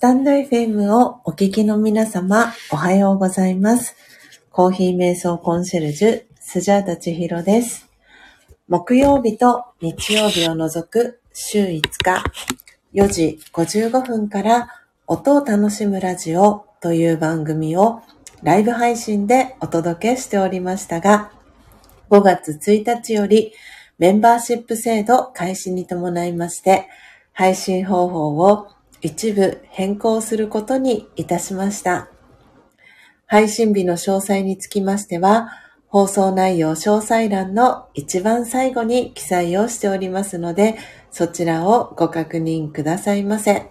スタンド FM をお聞きの皆様、おはようございます。コーヒー瞑想コンシェルジュ、スジャータチヒロです。木曜日と日曜日を除く週5日、4時55分から音を楽しむラジオという番組をライブ配信でお届けしておりましたが、5月1日よりメンバーシップ制度開始に伴いまして、配信方法を一部変更することにいたしました。配信日の詳細につきましては、放送内容詳細欄の一番最後に記載をしておりますので、そちらをご確認くださいませ。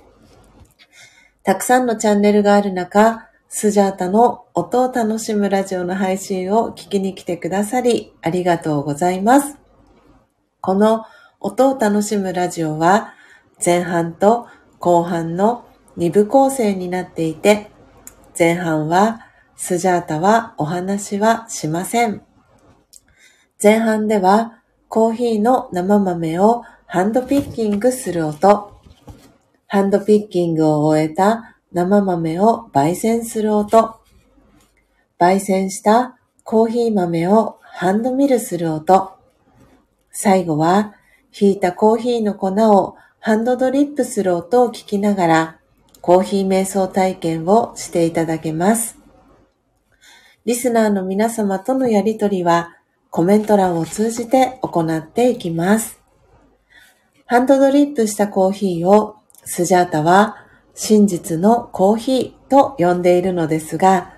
たくさんのチャンネルがある中、スジャータの音を楽しむラジオの配信を聞きに来てくださり、ありがとうございます。この音を楽しむラジオは、前半と後半の2部構成になっていて、前半はスジャータはお話はしません。前半ではコーヒーの生豆をハンドピッキングする音、ハンドピッキングを終えた生豆を焙煎する音、焙煎したコーヒー豆をハンドミルする音、最後はひいたコーヒーの粉をハンドドリップする音を聞きながら、コーヒー瞑想体験をしていただけます。リスナーの皆様とのやりとりは、コメント欄を通じて行っていきます。ハンドドリップしたコーヒーを、スジャータは、真実のコーヒーと呼んでいるのですが、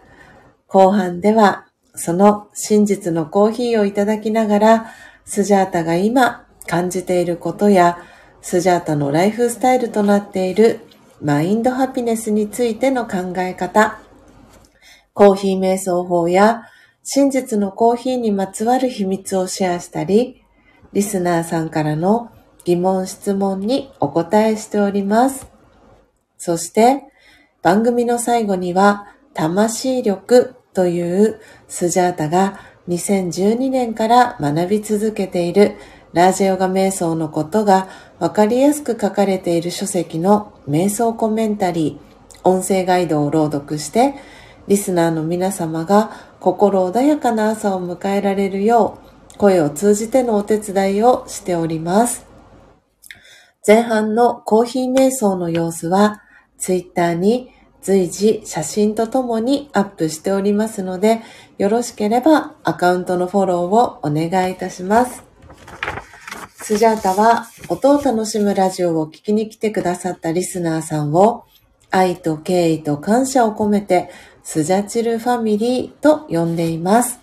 後半では、その真実のコーヒーをいただきながら、スジャータが今感じていることや、スジャータのライフスタイルとなっているマインドハピネスについての考え方、コーヒー瞑想法や真実のコーヒーにまつわる秘密をシェアしたり、リスナーさんからの疑問質問にお答えしております。そして番組の最後には魂力というスジャータが2012年から学び続けているラージェヨガ瞑想のことがわかりやすく書かれている書籍の瞑想コメンタリー、音声ガイドを朗読して、リスナーの皆様が心穏やかな朝を迎えられるよう、声を通じてのお手伝いをしております。前半のコーヒー瞑想の様子は、ツイッターに随時写真とともにアップしておりますので、よろしければアカウントのフォローをお願いいたします。スジャータは音を楽しむラジオを聞きに来てくださったリスナーさんを愛と敬意と感謝を込めてスジャチルファミリーと呼んでいます。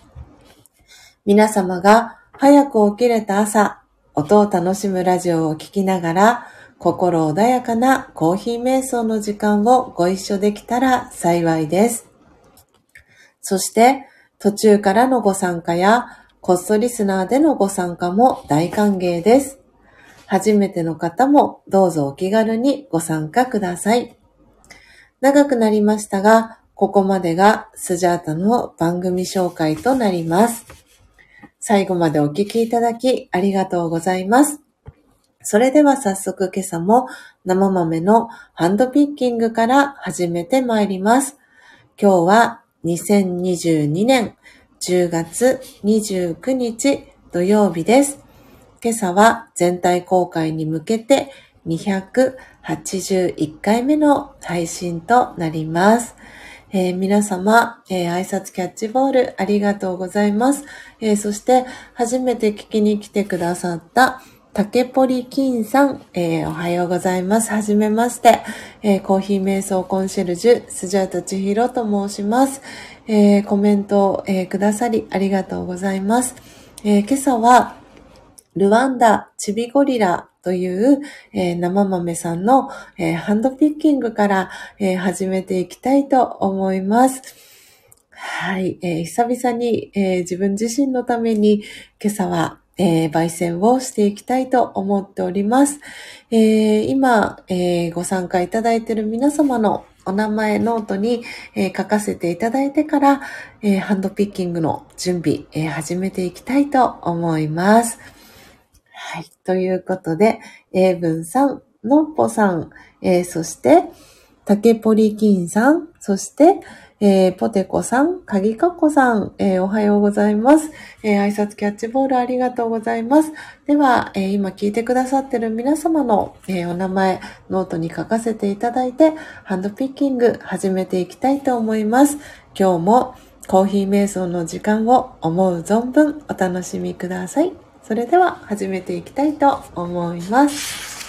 皆様が早く起きれた朝、音を楽しむラジオを聞きながら心穏やかなコーヒー瞑想の時間をご一緒できたら幸いです。そして途中からのご参加やコストリスナーでのご参加も大歓迎です。初めての方もどうぞお気軽にご参加ください。長くなりましたが、ここまでがスジャータの番組紹介となります。最後までお聞きいただきありがとうございます。それでは早速今朝も生豆のハンドピッキングから始めてまいります。今日は2022年10月29日土曜日です。今朝は全体公開に向けて281回目の配信となります。えー皆様、えー挨拶キャッチボールありがとうございます。えーそして初めて聞きに来てくださった竹ポリ金さん、えーおはようございます。はじめまして、えーコーヒー瞑想コンシェルジュ、スジャータ千尋と申します。えーコメントを、えーくださりありがとうございます。えー今朝は、ルワンダチビゴリラという、えー生豆さんの、えーハンドピッキングから、えー始めていきたいと思います。はい、えー久々に、えー自分自身のために今朝は、えー焙煎をしていきたいと思っております。えー今、えーご参加いただいている皆様のお名前ノートに、えー書かせていただいてから、えーハンドピッキングの準備、えー始めていきたいと思います。はい。ということで、エイブンさん、のっぽさん、えそして、竹ポリキンさん、そして、えー、ポテコさん、かぎかっこさん、えー、おはようございます。えー、挨拶キャッチボールありがとうございます。では、えー今聞いてくださってる皆様の、えお名前、ノートに書かせていただいて、ハンドピッキング始めていきたいと思います。今日もコーヒー瞑想の時間を思う存分お楽しみください。それでは始めていきたいと思います。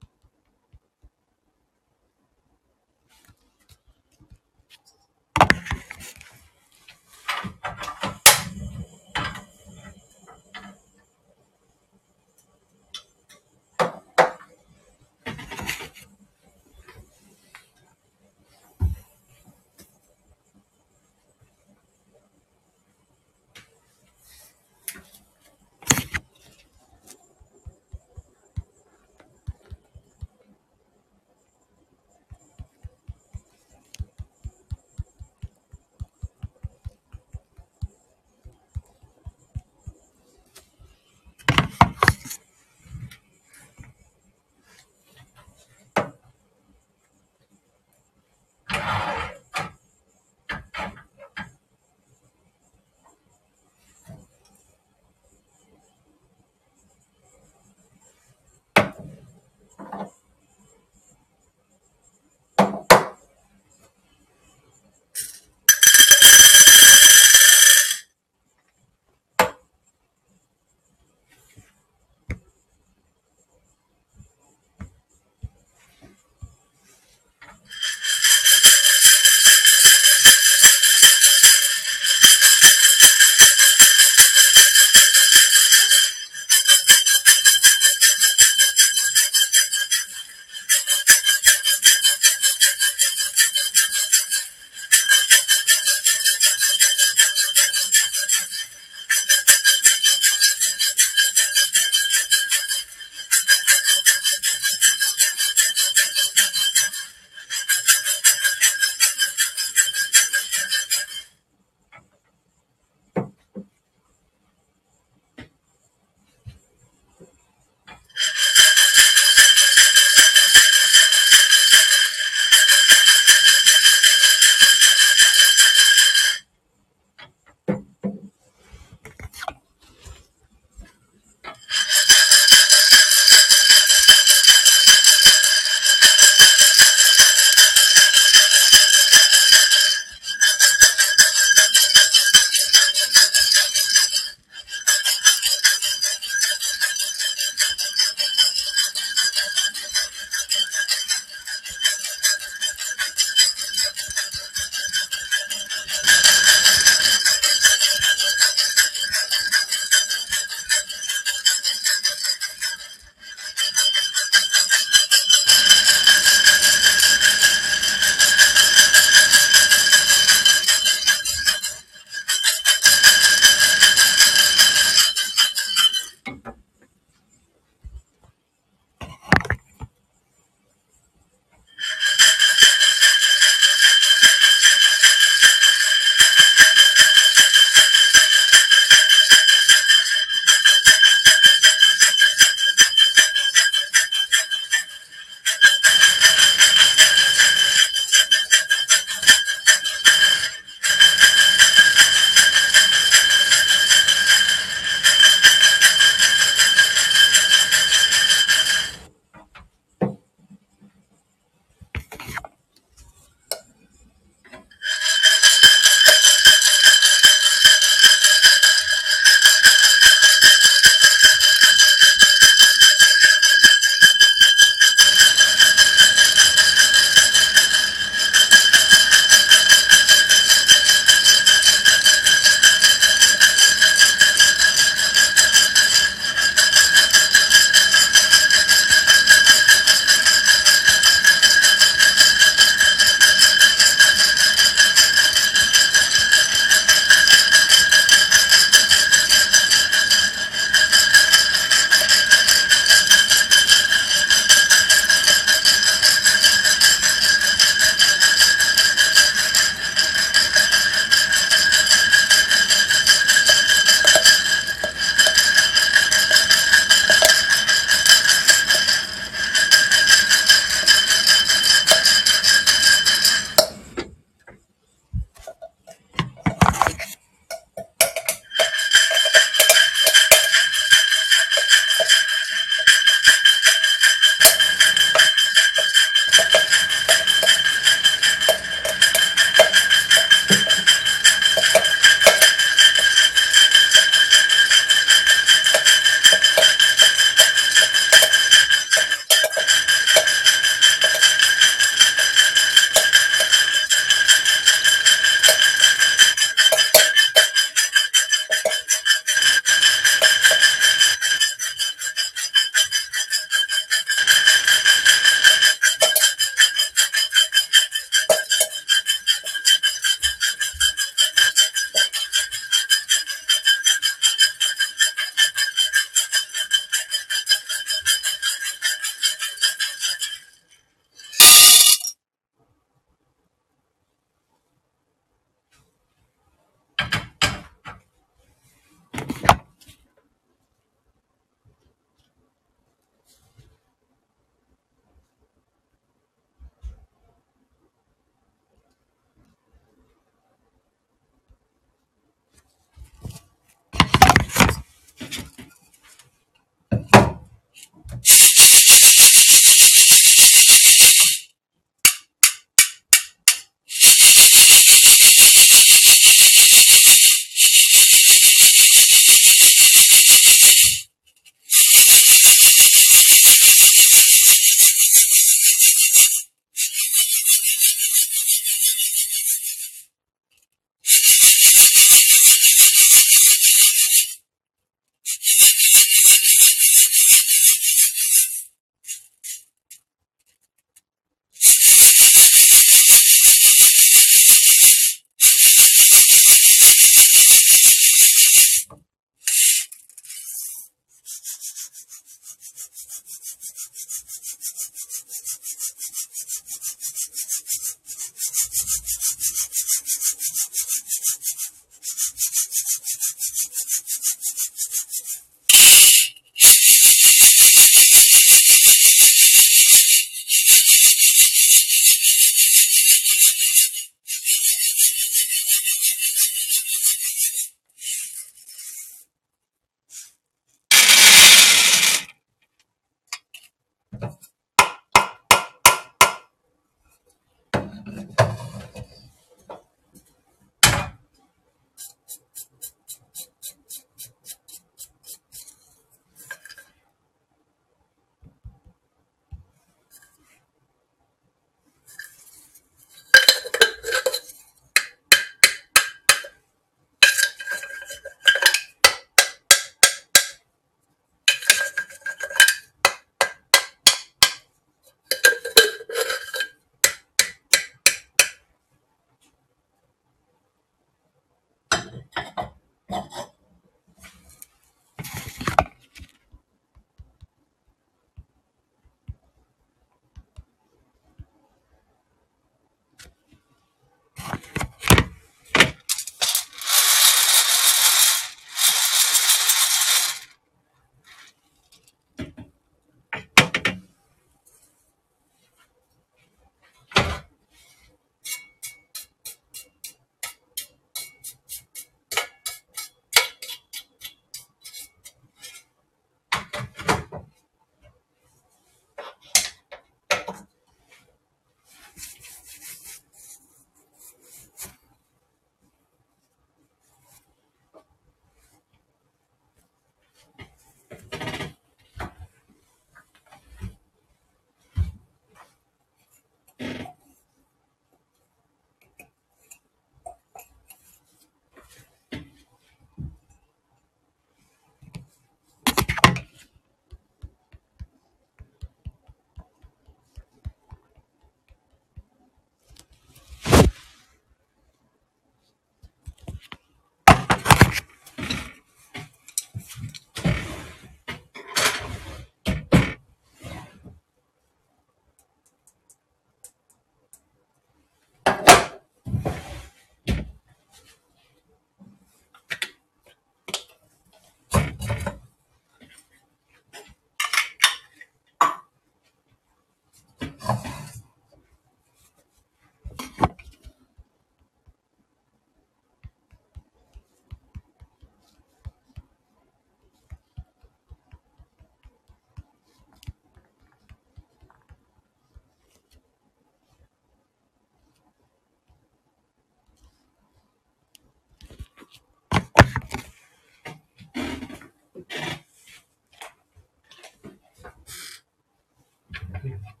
Thank.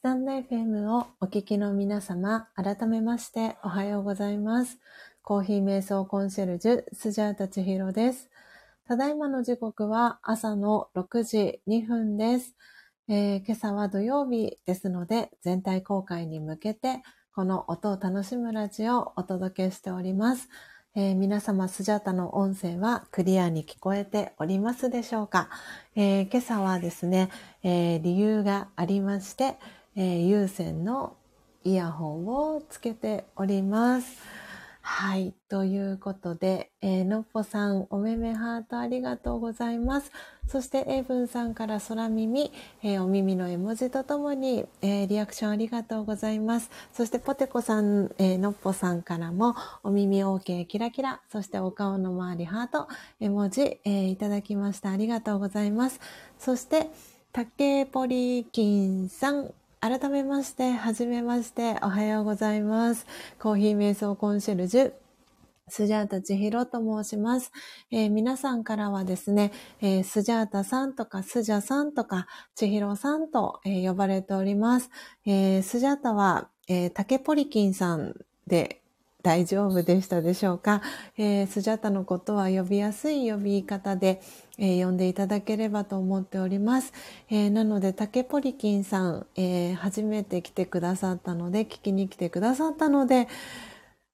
スタンド FM をお聞きの皆様、改めましておはようございます。コーヒー瞑想コンシェルジュ、スジャータチヒロです。ただいまの時刻は朝の6時2分です。えー、今朝は土曜日ですので、全体公開に向けて、この音を楽しむラジオをお届けしております。えー、皆様、スジャータの音声はクリアに聞こえておりますでしょうか、えー、今朝はですね、えー、理由がありまして、え有線のイヤホンをつけております。はい。ということで、えー、のっぽさん、おめめハートありがとうございます。そして、エイブンさんから空耳、えー、お耳の絵文字とともに、えー、リアクションありがとうございます。そして、ポテコさん、えー、のっぽさんからも、お耳 OK キラキラ、そしてお顔の周りハート、絵文字、えー、いただきました。ありがとうございます。そして、竹ポリキンさん、改めまして、はじめまして、おはようございます。コーヒー瞑想コンシェルジュ、スジャータ千尋と申します、えー、皆さんからはですね、えー、スジャータさんとかスジャさんとか千尋さんと、えー、呼ばれております。えスジャータは、え竹ポリキンさんで大丈夫でしたでしょうか、えー、スジャタのことは呼びやすい呼び方で、えー、呼んでいただければと思っております。えー、なので、竹ポリキンさん、え、初めて来てくださったので、聞きに来てくださったので、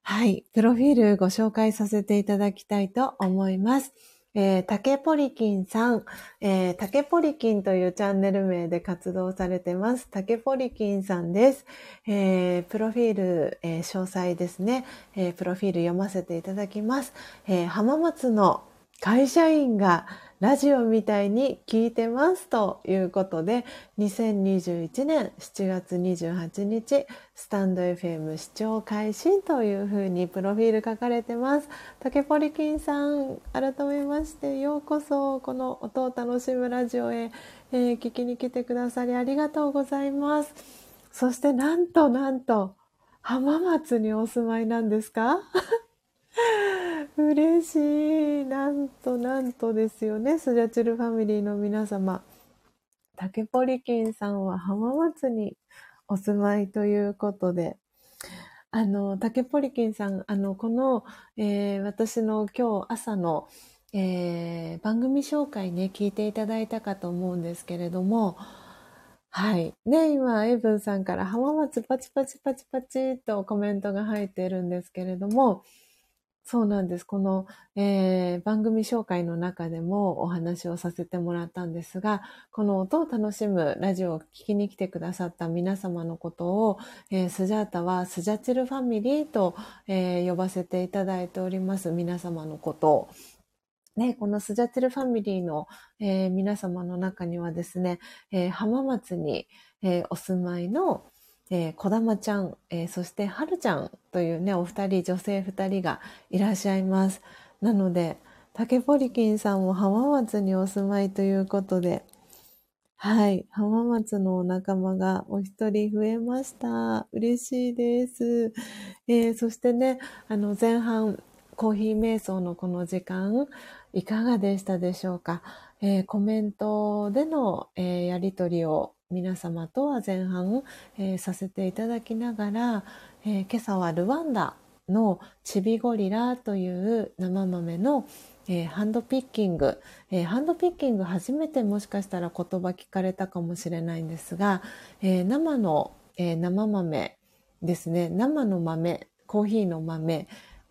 はい、プロフィールご紹介させていただきたいと思います。えー、竹ポリキンさん、えー、竹ポリキンというチャンネル名で活動されてます。竹ポリキンさんです。えー、プロフィール、えー、詳細ですね、えー、プロフィール読ませていただきます。えー、浜松の会社員がラジオみたいに聞いてますということで、2021年7月28日、スタンド FM 視聴開始というふうにプロフィール書かれてます。竹ポリキンさん、改めましてようこそこの音を楽しむラジオへ、えー、聞きに来てくださりありがとうございます。そしてなんとなんと、浜松にお住まいなんですか？嬉しい。なんとなんとですよね。スジャチルファミリーの皆様。竹ポリキンさんは浜松にお住まいということで、あの、竹ポリキンさん、あの、この、えー、私の今日朝の、えー、番組紹介ね、聞いていただいたかと思うんですけれども、はい。ね、今、エブンさんから浜松パチパチパチパチとコメントが入っているんですけれども、そうなんです。この、えー、番組紹介の中でもお話をさせてもらったんですが、この音を楽しむラジオを聞きに来てくださった皆様のことを、えー、スジャータはスジャチルファミリーと、えー、呼ばせていただいております。皆様のことを。ね、このスジャチルファミリーの、え、皆様の中にはですね、え、浜松に、え、お住まいの、えー、小玉ちゃん、えー、そしてはるちゃんというね、お二人、女性二人がいらっしゃいます。なので、竹ポリキンさんも浜松にお住まいということで、はい。浜松のお仲間がお一人増えました。嬉しいです。えー、そしてね、あの、前半、コーヒー瞑想のこの時間、いかがでしたでしょうか、えー、コメントでの、えー、やりとりを皆様とは前半、えー、させていただきながら、えー、今朝はルワンダのチビゴリラという生豆の、えー、ハンドピッキング、えー、ハンドピッキング初めてもしかしたら言葉聞かれたかもしれないんですが、えー、生の、え生豆ですね。生の豆コーヒーの豆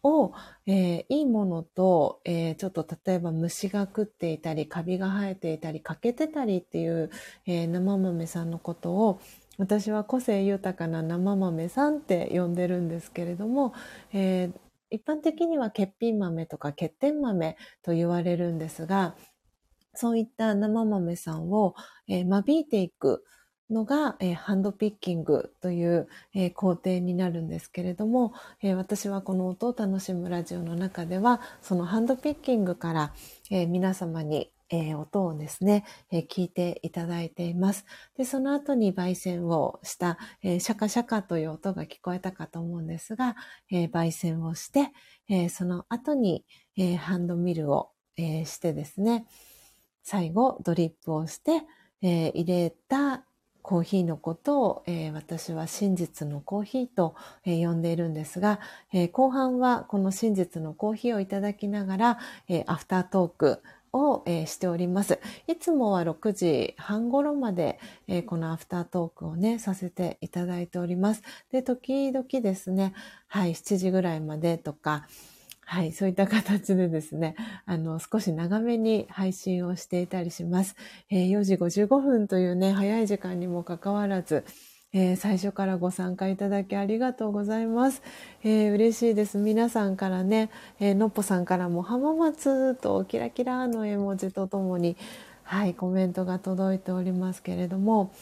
を、えー、いいものと、えー、ちょっと例えば虫が食っていたり、カビが生えていたり、欠けてたりっていう、えー、生豆さんのことを、私は個性豊かな生豆さんって呼んでるんですけれども、え一般的には欠品豆とか欠点豆と言われるんですが、そういった生豆さんを、え間引いていく、のが、えー、ハンドピッキングという、えー、工程になるんですけれども、えー、私はこの音を楽しむラジオの中では、そのハンドピッキングから、え皆様に、え音をですね、え聞いていただいています。で、その後に焙煎をした、えシャカシャカという音が聞こえたかと思うんですが、え焙煎をして、えその後に、えハンドミルを、えしてですね、最後ドリップをして、え入れたコーヒーのことを、えー、私は真実のコーヒーと、えー、呼んでいるんですが、えー、後半はこの真実のコーヒーをいただきながら、えアフタートークを、えしております。いつもは6時半頃まで、えこのアフタートークをね、させていただいております。で、時々ですね、はい、7時ぐらいまでとか、はい、そういった形でですね、あの、少し長めに配信をしていたりします。えー、4時55分というね、早い時間にもかかわらず、えー、最初からご参加いただきありがとうございます。えー、嬉しいです。皆さんからね、えー、のっぽさんからも浜松とキラキラの絵文字とともに、はい、コメントが届いておりますけれども、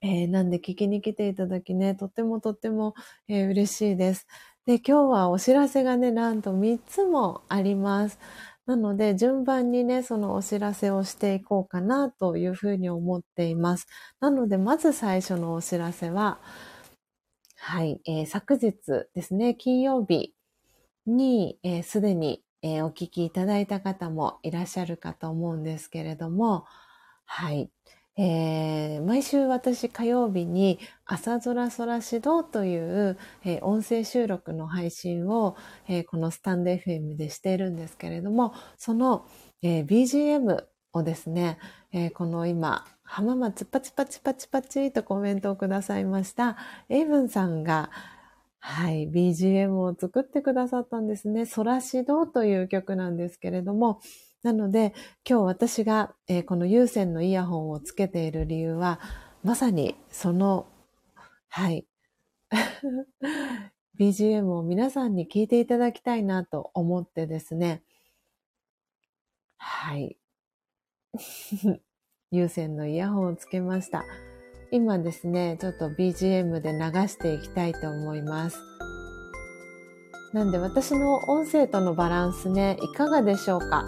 えー、なんで聞きに来ていただきね、とってもとっても、えー、嬉しいです。で、今日はお知らせがね、なんと3つもあります。なので、順番にね、そのお知らせをしていこうかなというふうに思っています。なので、まず最初のお知らせは、はい、えー、昨日ですね、金曜日に、す、えー、で、に、えー、お聞きいただいた方もいらっしゃるかと思うんですけれども、はい、えー、毎週私火曜日に朝空空指導という、えー、音声収録の配信を、えー、このスタンド FM でしているんですけれども、その、BGM をですね、この今、浜松パチパチパチパチとコメントをくださいました、エイブンさんが、はい、BGM を作ってくださったんですね。空指導という曲なんですけれども、なので、今日私が、えー、この有線のイヤホンをつけている理由は、まさにその、はい、BGM を皆さんに聞いていただきたいなと思ってですね、はい。有線のイヤホンをつけました。今ですね、ちょっと BGM で流していきたいと思います。なんで私の音声とのバランスね、いかがでしょうか？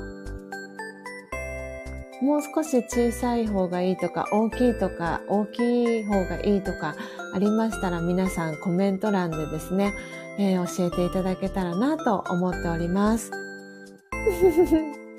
もう少し小さい方がいいとか、大きいとか、大きい方がいいとかありましたら皆さんコメント欄でですね、えー、教えていただけたらなと思っております。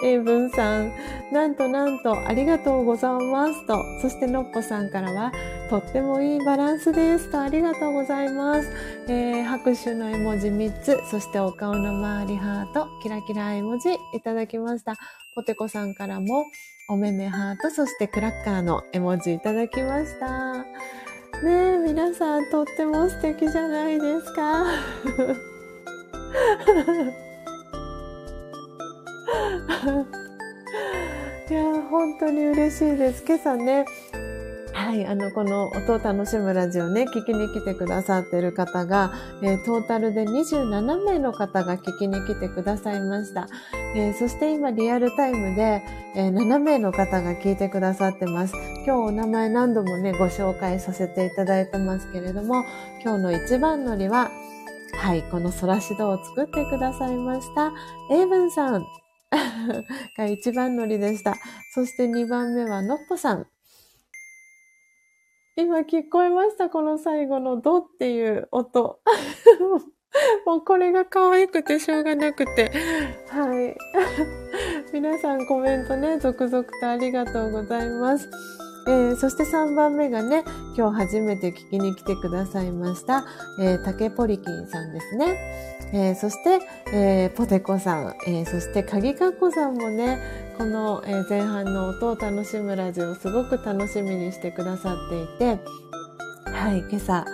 英 文さん、なんとなんとありがとうございますと、そしてのっぽさんからは、とってもいいバランスですと、ありがとうございます。えー、拍手の絵文字3つ、そしてお顔の周りハート、キラキラ絵文字いただきました。ポテコさんからも、おめめハート、そしてクラッカーの絵文字いただきました。ねえ、皆さんとっても素敵じゃないですか。いや本当に嬉しいです。今朝ね、はい、あの、この音を楽しむラジオね、聞きに来てくださってる方が、えー、トータルで27名の方が聞きに来てくださいました。えー、そして今リアルタイムで、えー、7名の方が聞いてくださってます。今日お名前何度もね、ご紹介させていただいてますけれども、今日の一番乗りは、はい、この空指導を作ってくださいました、エイブンさん が一番乗りでした。そして2番目はのっぽさん。今聞こえましたこの最後のドっていう音。もうこれが可愛くてしょうがなくて。はい。皆さんコメントね、続々とありがとうございます。えー、そして3番目がね、今日初めて聞きに来てくださいました、えー、竹ポリキンさんですね。えー、そして、えー、ポテコさん、え、そして鍵かっこさんもね、この、前半の音を楽しむラジオをすごく楽しみにしてくださっていて、はい、今朝、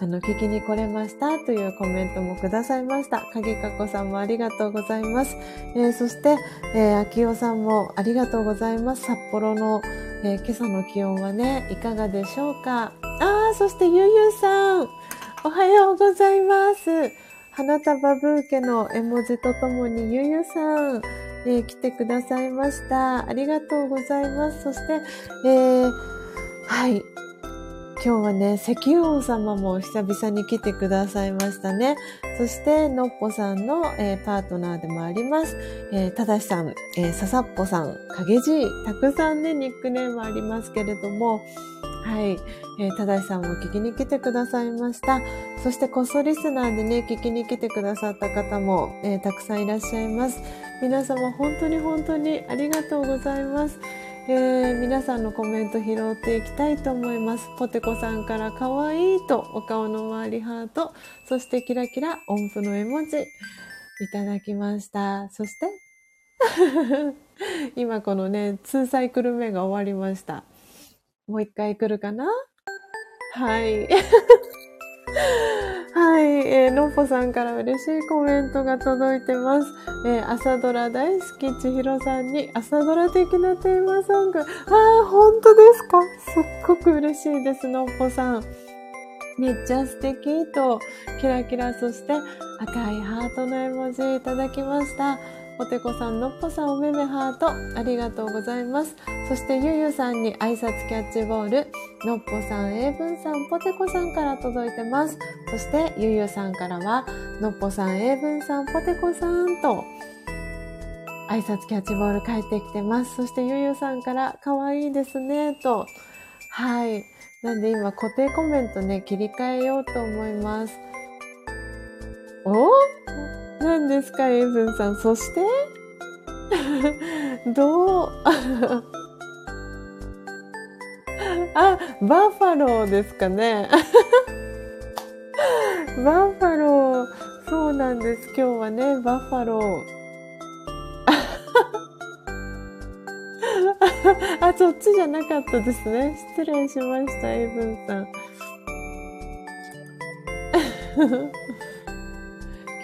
あの、聞きに来れましたというコメントもくださいました。鍵かこさんもありがとうございます。えー、そして、えー、秋代さんもありがとうございます。札幌の、えー、今朝の気温はね、いかがでしょうか？あー、そしてゆゆさん、おはようございます。花束ブーケの絵文字とともにゆゆさん、えー、来てくださいました。ありがとうございます。そして、えー、はい。今日はね、石油王様も久々に来てくださいましたね。そして、のっぽさんの、えー、パートナーでもあります。えー、ただしさん、えー、ささっぽさん、かげじい、たくさんね、ニックネームありますけれども、はい。えー、ただしさんも聞きに来てくださいました。そして、こっそリスナーでね、聞きに来てくださった方も、えー、たくさんいらっしゃいます。皆様、本当に本当にありがとうございます。えー、皆さんのコメント拾っていきたいと思いますポテコさんから可愛いとお顔の周りハートそしてキラキラ音符の絵文字いただきましたそして 今このね2サイクル目が終わりましたもう一回来るかな？はい はい、えー、のっぽさんから嬉しいコメントが届いてます。えー、朝ドラ大好き千尋さんに朝ドラ的なテーマソング。ああ、本当ですか？すっごく嬉しいです、のっぽさん。めっちゃ素敵と、キラキラ、そして赤いハートの絵文字いただきました。ポテコさん、のっぽさん、おめめハート、ありがとうございます。そして、ゆゆさんに挨拶キャッチボール、のっぽさん、英文さん、ポテコさんから届いてます。そして、ゆゆさんからは、のっぽさん、英文さん、ポテコさんと、挨拶キャッチボール返ってきてます。そして、ゆゆさんから、かわいいですね、と。はい。なんで今、固定コメントね、切り替えようと思います。お？何ですか、エイブンさん。そして？どう？あ、バッファローですかね。バッファロー。そうなんです。今日はね、バッファロー。あ、そっちじゃなかったですね。失礼しました、エイブンさん。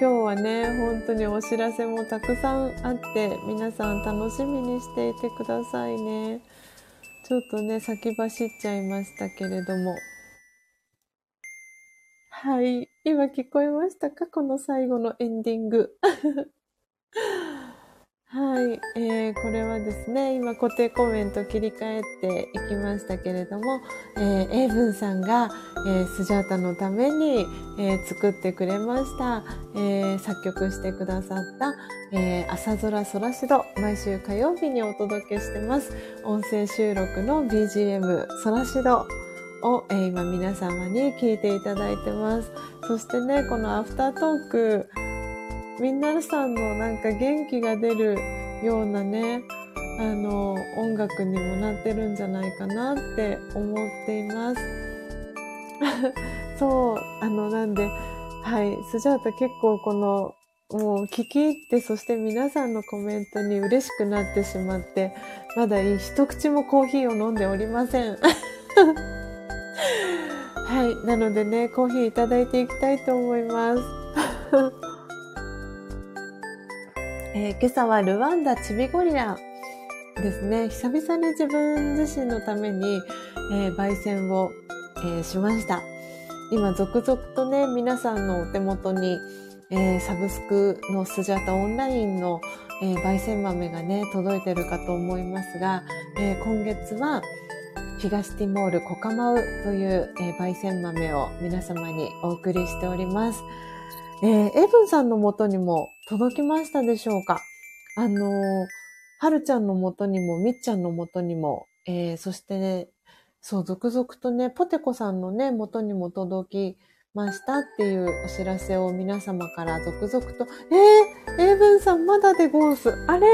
今日はね、本当にお知らせもたくさんあって、皆さん楽しみにしていてくださいね。ちょっとね、先走っちゃいましたけれども。はい。今聞こえましたか？この最後のエンディング。はい、えー、これはですね、今固定コメント切り替えていきましたけれども、えー、エイブンさんが、えー、スジャータのために、えー、作ってくれました、えー、作曲してくださった、えー、朝空空しど、毎週火曜日にお届けしてます。音声収録の BGM、空しどを、えー、今皆様に聞いていただいてます。そしてね、このアフタートーク、皆さんのなんか元気が出るようなね、あの、音楽にもなってるんじゃないかなって思っています。そう、あの、なんで、はい、スジャータ結構この、もう聞き入って、そして皆さんのコメントに嬉しくなってしまって、まだ一口もコーヒーを飲んでおりません。はい、なのでね、コーヒーいただいていきたいと思います。えー、今朝はルワンダチビゴリラですね。久々に自分自身のために、えー、焙煎を、えー、しました。今、続々とね、皆さんのお手元に、えー、サブスクのスジャタオンラインの、えー、焙煎豆がね、届いてるかと思いますが、えー、今月は、東ティモールコカマウという、えー、焙煎豆を皆様にお送りしております。えー、エブンさんの元にも届きましたでしょうか？あのー、はるちゃんの元にも、みっちゃんの元にも、えー、そしてね、そう、続々とね、ポテコさんのね、元にも届きましたっていうお知らせを皆様から続々と、えー、エブンさんまだでゴース。あれ？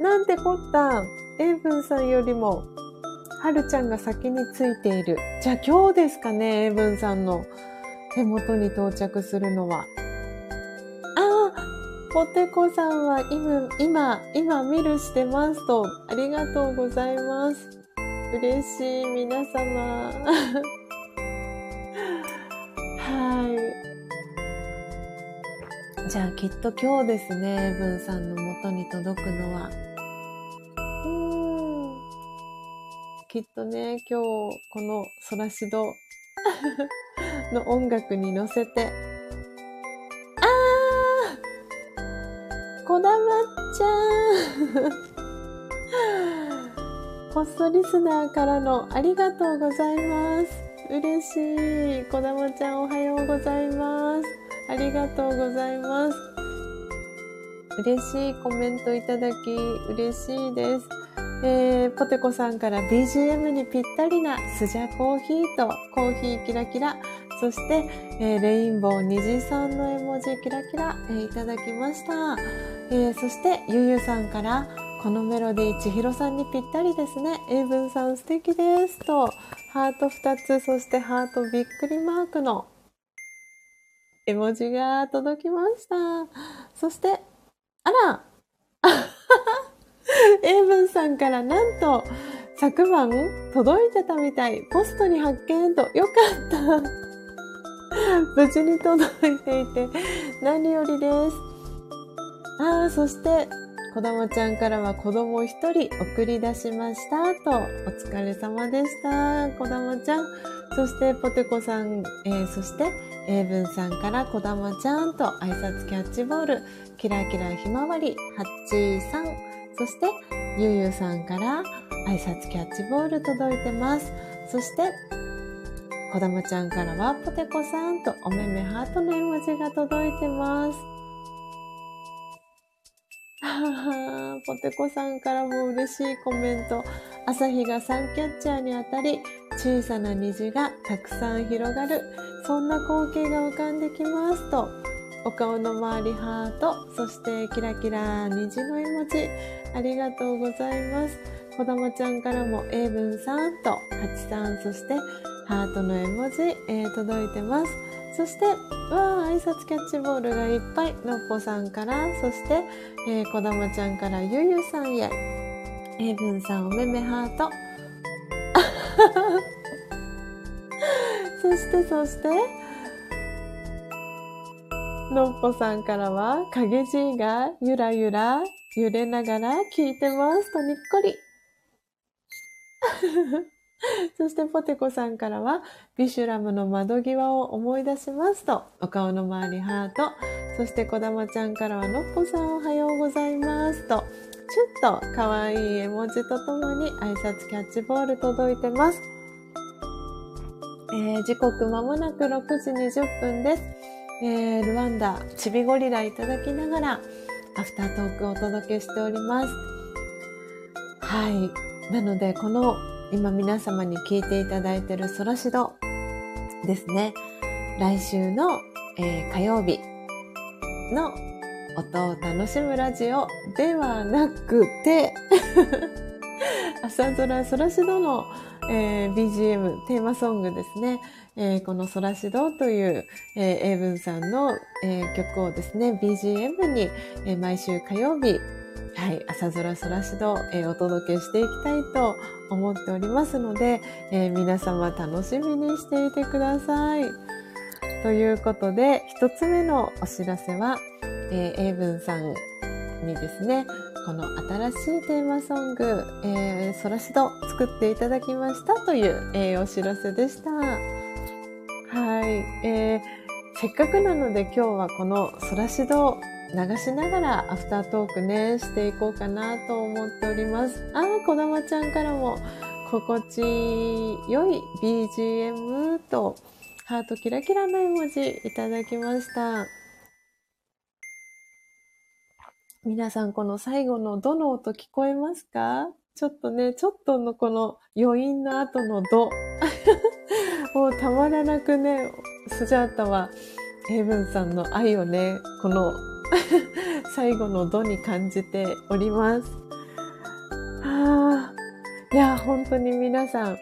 なんてこった？エイブンさんよりも、はるちゃんが先についている。じゃあ今日ですかね、エイブンさんの手元に到着するのは。ああ、ポテコさんは今、今、今見るしてますと、ありがとうございます。嬉しい皆様。はい。じゃあきっと今日ですね、ブンさんの元に届くのは。うーん。きっとね、今日、このソラシドの音楽に乗せて、あーこだまちゃんホストリスナーからのありがとうございます。嬉しい。こだまちゃんおはようございます。ありがとうございます。嬉しいコメントいただき嬉しいです。えー、ポテコさんから BGM にぴったりなスジャコーヒーとコーヒーキラキラ、そして、えー、レインボー虹さんの絵文字キラキラ、えー、いただきました。えー、そしてゆゆさんからこのメロディー、千尋さんにぴったりですね。英文さん素敵です。と、ハート2つ、そしてハートびっくりマークの絵文字が届きました。そして、あら 英文さんからなんと、昨晩届いてたみたい。ポストに発見と、よかった。無事に届いていて、何よりです。ああ、そして、子供ちゃんからは子供一人送り出しましたと、お疲れ様でした。子供ちゃん。そして、ポテコさん、えー、そして、英文さんから子供ちゃんと挨拶キャッチボール、キラキラひまわり、ハッチーさん、そして、ゆうゆうさんから挨拶キャッチボール届いてます。そして、子供ちゃんからはポテコさんとおめめハートの絵文字が届いてます。ははポテコさんからも嬉しいコメント。朝日がサンキャッチャーに当たり、小さな虹がたくさん広がる。そんな光景が浮かんできますと。お顔の周りハート、そしてキラキラ虹の絵文字。ありがとうございます。子供ちゃんからも英文さんと、ハチさん、そしてハートの絵文字、えー届いてます。そして、わあ、挨拶キャッチボールがいっぱい。のっぽさんから、そして、えー、子供ちゃんからゆゆさんへ。英文さんおめめハート。そして、そして、のっぽさんからは、影じいがゆらゆら揺れながら聞いてますとにっこり。そしてポテコさんからは、ビシュラムの窓際を思い出しますと、お顔の周りハート。そしてこだまちゃんからは、のっぽさんおはようございますと、ちょっと可愛い絵文字とともに挨拶キャッチボール届いてます。えー時刻まもなく6時20分です。えールワンダ、チビゴリラいただきながら、アフタートークをお届けしております。はい。なので、この今皆様に聞いていただいているソラシドですね。来週の、えー火曜日の音を楽しむラジオではなくて、朝空ソラシドの、えー BGM、テーマソングですね。えーこのソラシドという、えー英文さんの、えー曲をですね、BGM に、えー毎週火曜日、はい、朝空ソラシド、えーお届けしていきたいと思っておりますので、えー皆様楽しみにしていてください。ということで、一つ目のお知らせは、えー、英文さんにですね、この新しいテーマソング、えー、ソラシド作っていただきましたという、えーお知らせでした。はい。えーせっかくなので今日はこのソラシド流しながらアフタートークね、していこうかなと思っております。あー、こだまちゃんからも心地よい BGM とハートキラキラの絵文字いただきました。皆さんこの最後のどの音聞こえますか？ちょっとね、ちょっとのこの余韻の後のど。もうたまらなくね、スジャータはヘイブンさんの愛をね、この 最後のどに感じております。あ、いや、本当に皆さん、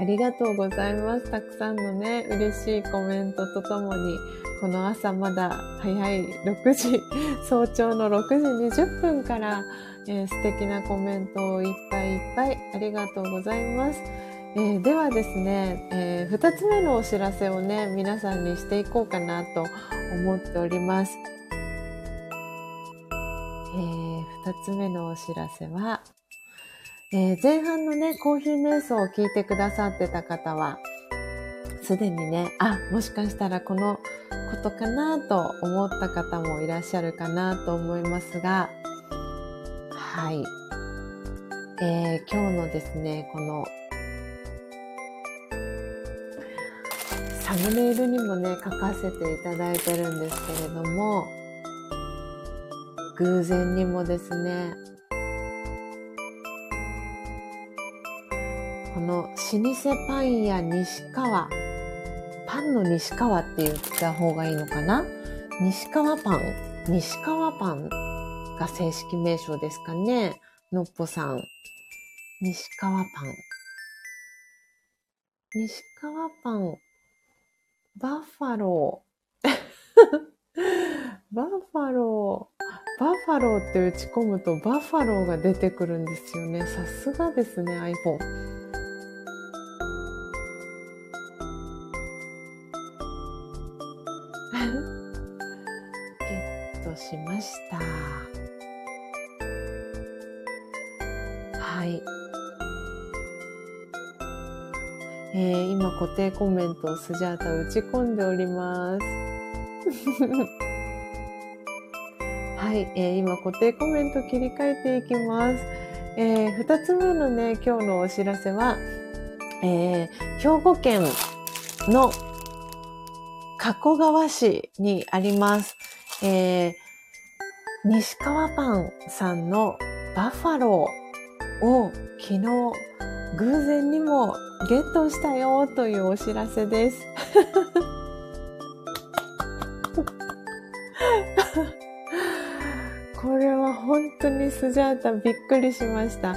ありがとうございます。たくさんのね、嬉しいコメントとともに、この朝まだ早い6時、早朝の6時20分から、えー素敵なコメントをいっぱいいっぱいありがとうございます。えーではですね、え2つ目のお知らせをね、皆さんにしていこうかなと思っております。え2つ目のお知らせは、えー前半のね、コーヒー瞑想を聞いてくださってた方は、すでにね、あ、もしかしたらこのことかなと思った方もいらっしゃるかなと思いますが、はい。えー今日のですね、このサムネイルにもね、書かせていただいてるんですけれども、偶然にもですね、この老舗パン屋西川、パンの西川って言った方がいいのかな？西川パン西川パンが正式名称ですかね。のっぽさん。西川パン。西川パン。バッファロー。バッファロー。バッファローって打ち込むとバッファローが出てくるんですよね。さすがですね、iPhone。ゲットしました。はい。えー、今固定コメントをスジャータ打ち込んでおります。はい、えー、今固定コメント切り替えていきます。えー、二つ目のね、今日のお知らせは、えー、兵庫県の加古川市にあります。えー、西川パンさんのバッファローを昨日偶然にもゲットしたよというお知らせです。スジャータびっくりしました。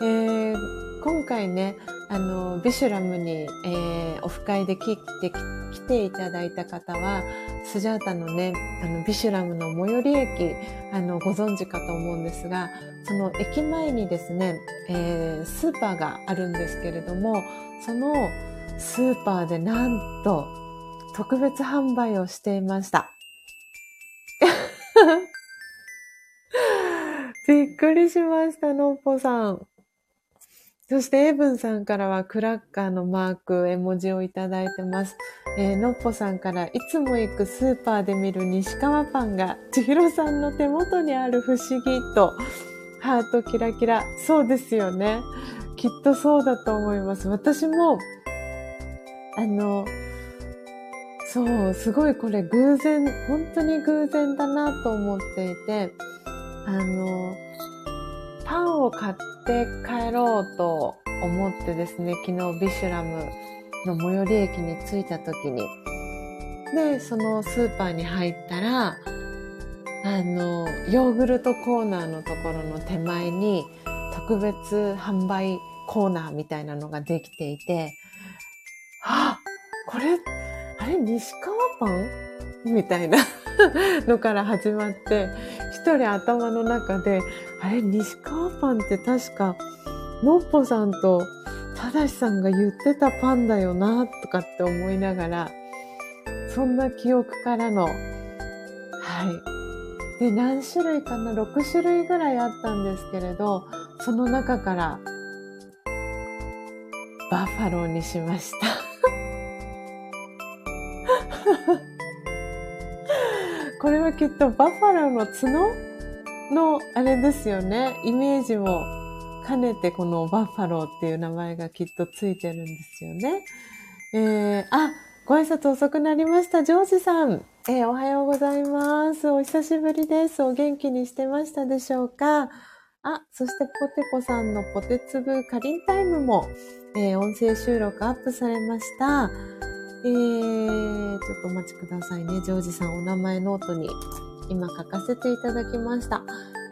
えー、今回ね、あの、ビシュラムに、えー、オフ会で来て、来ていただいた方は、スジャータのね、あの、ビシュラムの最寄り駅、あの、ご存知かと思うんですが、その駅前にですね、えー、スーパーがあるんですけれども、そのスーパーでなんと、特別販売をしていました。びっくりしました、のっぽさん。そして、エイブンさんからはクラッカーのマーク、絵文字をいただいてます。えー、のっぽさんから、いつも行くスーパーで見る西川パンが、千尋さんの手元にある不思議と、ハートキラキラ。そうですよね。きっとそうだと思います。私も、あの、そう、すごいこれ偶然、本当に偶然だなと思っていて、あの、パンを買って帰ろうと思ってですね、昨日ビシュラムの最寄り駅に着いた時に。で、そのスーパーに入ったら、あの、ヨーグルトコーナーのところの手前に特別販売コーナーみたいなのができていて、あ、これ、あれ、西川パン？みたいなのから始まって、一人頭の中で、あれ、西川パンって確か、のっぽさんとただしさんが言ってたパンだよな、とかって思いながら、そんな記憶からの、はい。で、何種類かな ?6 種類ぐらいあったんですけれど、その中から、バッファローにしました。これはきっとバッファローの角のあれですよね。イメージも兼ねてこのバッファローっていう名前がきっとついてるんですよね。えー、あ、ご挨拶遅くなりました。ジョージさん。えー、おはようございます。お久しぶりです。お元気にしてましたでしょうか？あ、そしてポテコさんのポテツブかりんタイムも、えー、音声収録アップされました。えー、ちょっとお待ちくださいね。ジョージさんお名前ノートに今書かせていただきました。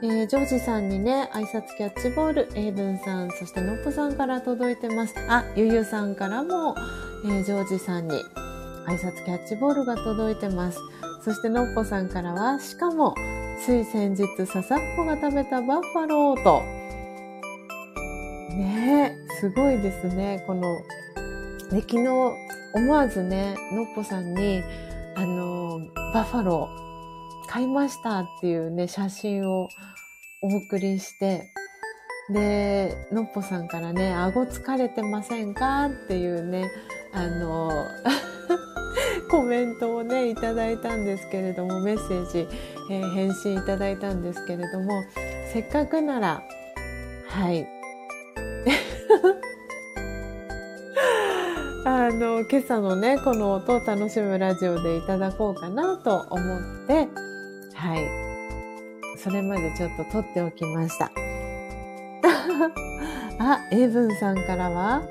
えー、ジョージさんにね、挨拶キャッチボール、エイブンさん、そしてノップさんから届いてます。あ、ゆゆさんからも、えー、ジョージさんに挨拶キャッチボールが届いてます。そしてノッポさんからは、しかも、つい先日、笹っぽが食べたバッファローと。ねえ、すごいですね。この、で昨日、思わずね、のっぽさんに、あの、バッファロー、買いましたっていうね、写真をお送りして、で、のっぽさんからね、顎疲れてませんか？っていうね、あの、コメントをね、いただいたんですけれども、メッセージ、えー返信いただいたんですけれども、せっかくなら、はい。あの、今朝のね、この音を楽しむラジオでいただこうかなと思って、はい。それまでちょっと撮っておきました。あ、エイブンさんからは、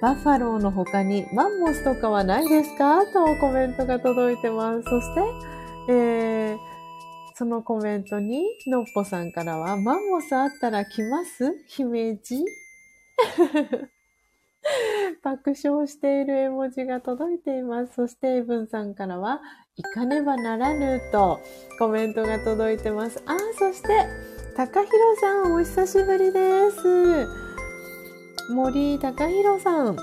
バッファローの他にマンモスとかはないですか？とコメントが届いてます。そして、えー、そのコメントに、のっぽさんからは、マンモスあったら来ます？姫路？爆笑している絵文字が届いています。そして、エブンさんからは、行かねばならぬとコメントが届いてます。あ、そして、たかひろさん、お久しぶりです。森たかひろさん、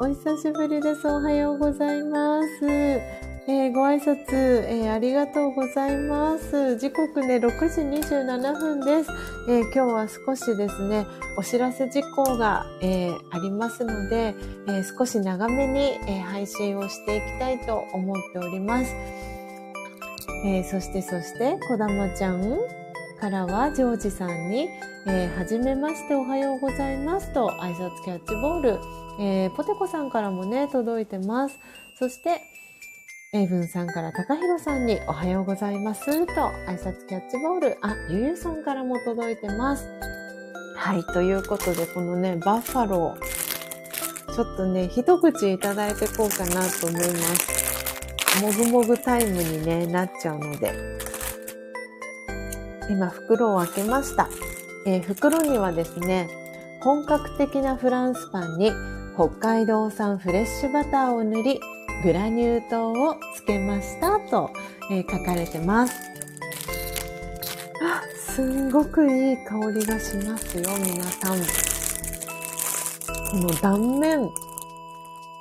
お久しぶりです。おはようございます。えーご挨拶、えーありがとうございます。時刻ね、6時27分です。えー今日は少しですね、お知らせ事項が、えありますので、え少し長めに、え配信をしていきたいと思っております。えーそしてそして、こだまちゃんからは、ジョージさんに、えーはじめましておはようございますと、挨拶キャッチボール、えーポテコさんからもね、届いてます。そして、エイブンさんから高弘さんにおはようございますと挨拶キャッチボール。あ、ゆゆさんからも届いてます。はい、ということでこのね、バッファロー。ちょっとね、一口いただいてこうかなと思います。もぐもぐタイムに、ね、なっちゃうので。今、袋を開けました。えー袋にはですね、本格的なフランスパンに北海道産フレッシュバターを塗り、グラニュー糖をつけましたと、えー書かれてます。あ、すんごくいい香りがしますよ、皆さん。この断面、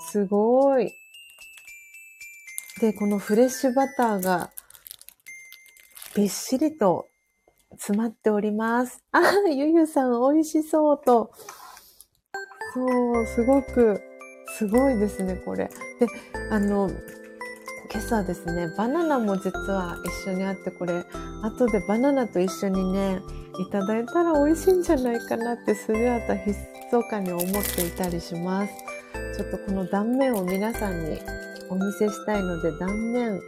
すごい。で、このフレッシュバターがびっしりと詰まっております。あ、ゆゆさん美味しそうと。そう、すごく、すごいですね、これ。で、あの、今朝ですね、バナナも実は一緒にあって、これ、後でバナナと一緒にね、いただいたら美味しいんじゃないかなって、スジャータ密かに思っていたりします。ちょっとこの断面を皆さんにお見せしたいので、断面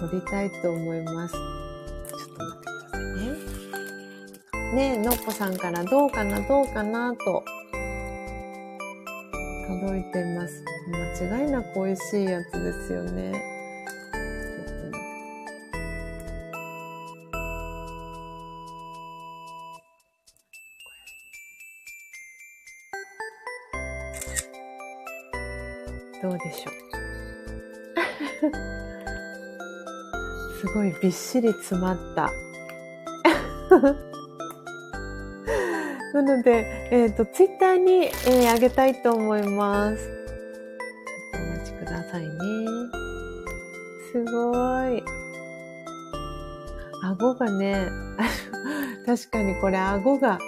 取りたいと思います。ちょっと待ってくださいね。ねえ、のっぽさんからどうかな、どうかなと届いてます。間違いなく美味しいやつですよね。どうでしょう。すごいびっしり詰まった。なので、えっ、と、ツイッターに、えーあげたいと思います。ちょっとお待ちくださいね。すごい。顎がね、確かにこれ顎が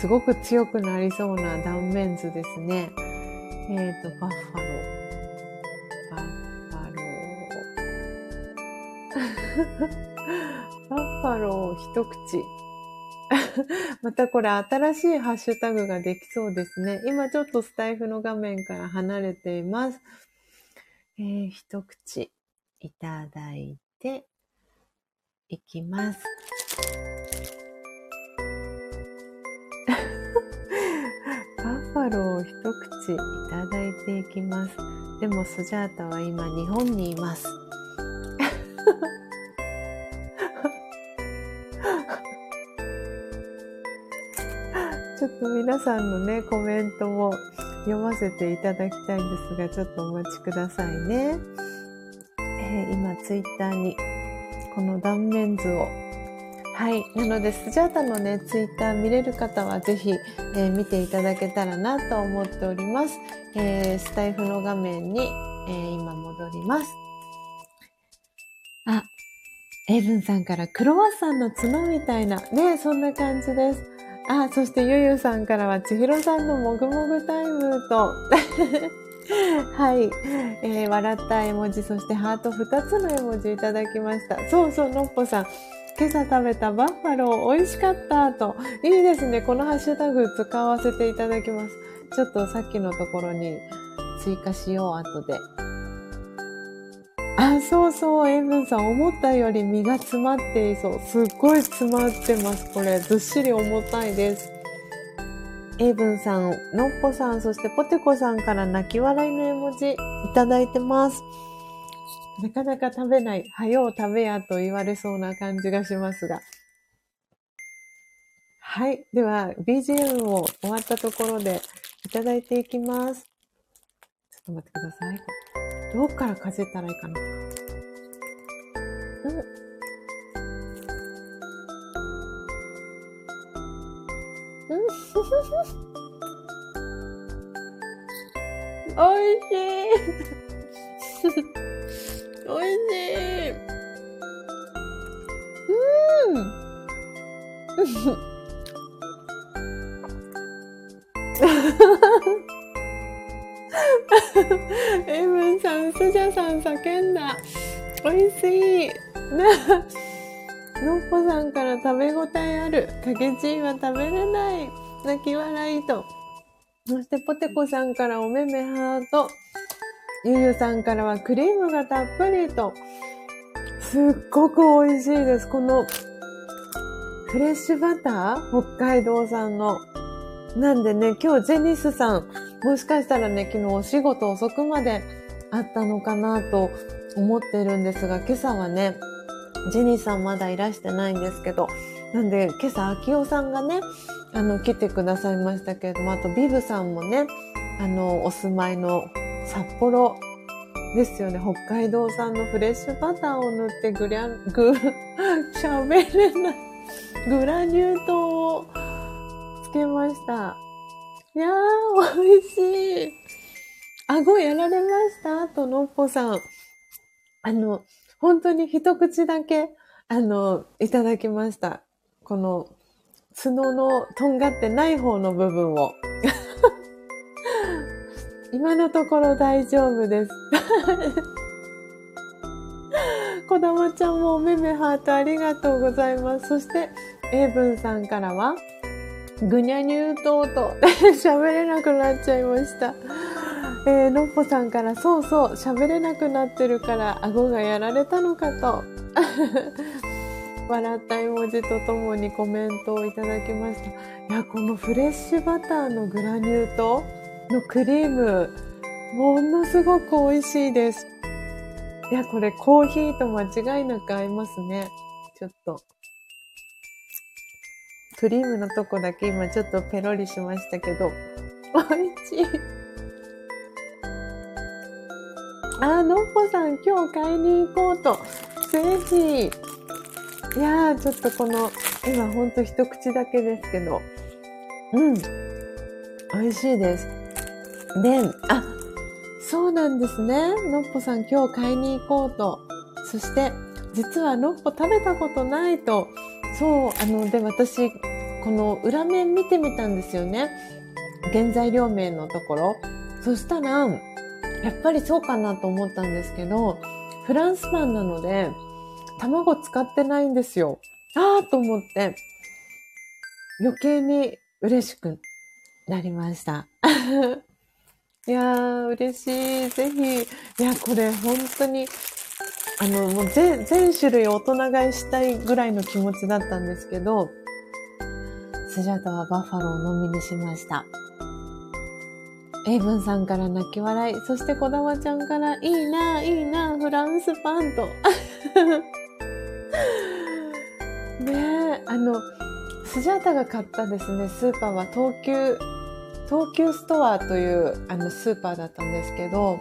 すごく強くなりそうな断面図ですね。えっ、と、バッファロー。バッファロー。バッファロー一口。またこれ新しいハッシュタグができそうですね。今ちょっとスタイフの画面から離れています。えー、一口いただいていきます。バッファローを一口いただいていきます。でもスジャータは今日本にいます。ょっと皆さんのね、コメントも読ませていただきたいんですが、ちょっとお待ちくださいね。えー今、ツイッターにこの断面図を。はい。なので、スジャータのね、ツイッター見れる方はぜひ、えー見ていただけたらなと思っております。えースタイフの画面に、えー今戻ります。あ、エイブンさんからクロワッサンの角みたいな、ね、そんな感じです。あ、そしてゆゆさんからは千尋さんのもぐもぐタイムと、はい、えー笑った絵文字、そしてハート2つの絵文字いただきました。そうそう、のっぽさん。今朝食べたバッファロー美味しかったと。いいですね。このハッシュタグ使わせていただきます。ちょっとさっきのところに追加しよう、後で。あ、そうそう、エイブンさん、思ったより身が詰まっていそう。すっごい詰まってます、これ。ずっしり重たいです。エイブンさん、のっぽさん、そしてポテコさんから泣き笑いの絵文字いただいてます。なかなか食べない、はよう食べやと言われそうな感じがしますが。はい。では、BGM を終わったところでいただいていきます。ちょっと待ってください。どっからかじったらいいかな。うん。うん。おいしい。おいしい。うん。エブンさん、スジャさん。叫ん。だ。おいしい。のっぽさんから食べ応えある。かけちんは食べれない。泣き笑いと。そしてポテコさんからおめめハート。ゆゆさんからはクリームがたっぷりと。すっごく美味しいです。このフレッシュバター北海道産の。なんでね、今日ジェニスさん、もしかしたらね、昨日お仕事遅くまであったのかなと思ってるんですが、今朝はね、ジニスさんまだいらしてないんですけど、なんで今朝、秋代さんがね、あの、来てくださいましたけれども、あとビブさんもね、あの、お住まいの札幌ですよね。北海道産のフレッシュバターを塗ってグリャン、グ、喋れない。グラニュー糖をつけました。いやー、美味しい。顎やられました？あと、のっぽさん。あの、本当に一口だけ、あの、いただきました。この、角のとんがってない方の部分を。今のところ大丈夫です。こだまちゃんもおめめハートありがとうございます。そして、エイブンさんからは、ぐにゃにゅーとーと 喋れなくなっちゃいました。えー、のっぽさんから、そうそう、喋れなくなってるから、顎がやられたのかと。笑った絵文字とともにコメントをいただきました。いや、このフレッシュバターのグラニュー糖のクリーム、ものすごく美味しいです。いや、これコーヒーと間違いなく合いますね。ちょっと。クリームのとこだけ今ちょっとペロリしましたけど、美味しい。あ、のっぽさん今日買いに行こうと。ぜひ。いやー、ちょっとこの、今ほんと一口だけですけど。うん。美味しいです。で、あ、そうなんですね。のっぽさん今日買いに行こうと。そして、実はのっぽ食べたことないと。そう、あの、で、私、この裏面見てみたんですよね。原材料名のところ。そしたら、やっぱりそうかなと思ったんですけど、フランスパンなので、卵使ってないんですよ。あーと思って、余計に嬉しくなりました。いやー、嬉しい。ぜひ。いや、これ本当に、あの、もう全、種類大人買いしたいぐらいの気持ちだったんですけど、スジャタはバッファローを飲みにしました。エイブンさんから泣き笑い、そしてこだまちゃんから、いいな、いいな、フランスパンと。ねえ、あの、スジャータが買ったですね、スーパーは東急、東急ストアというあのスーパーだったんですけど、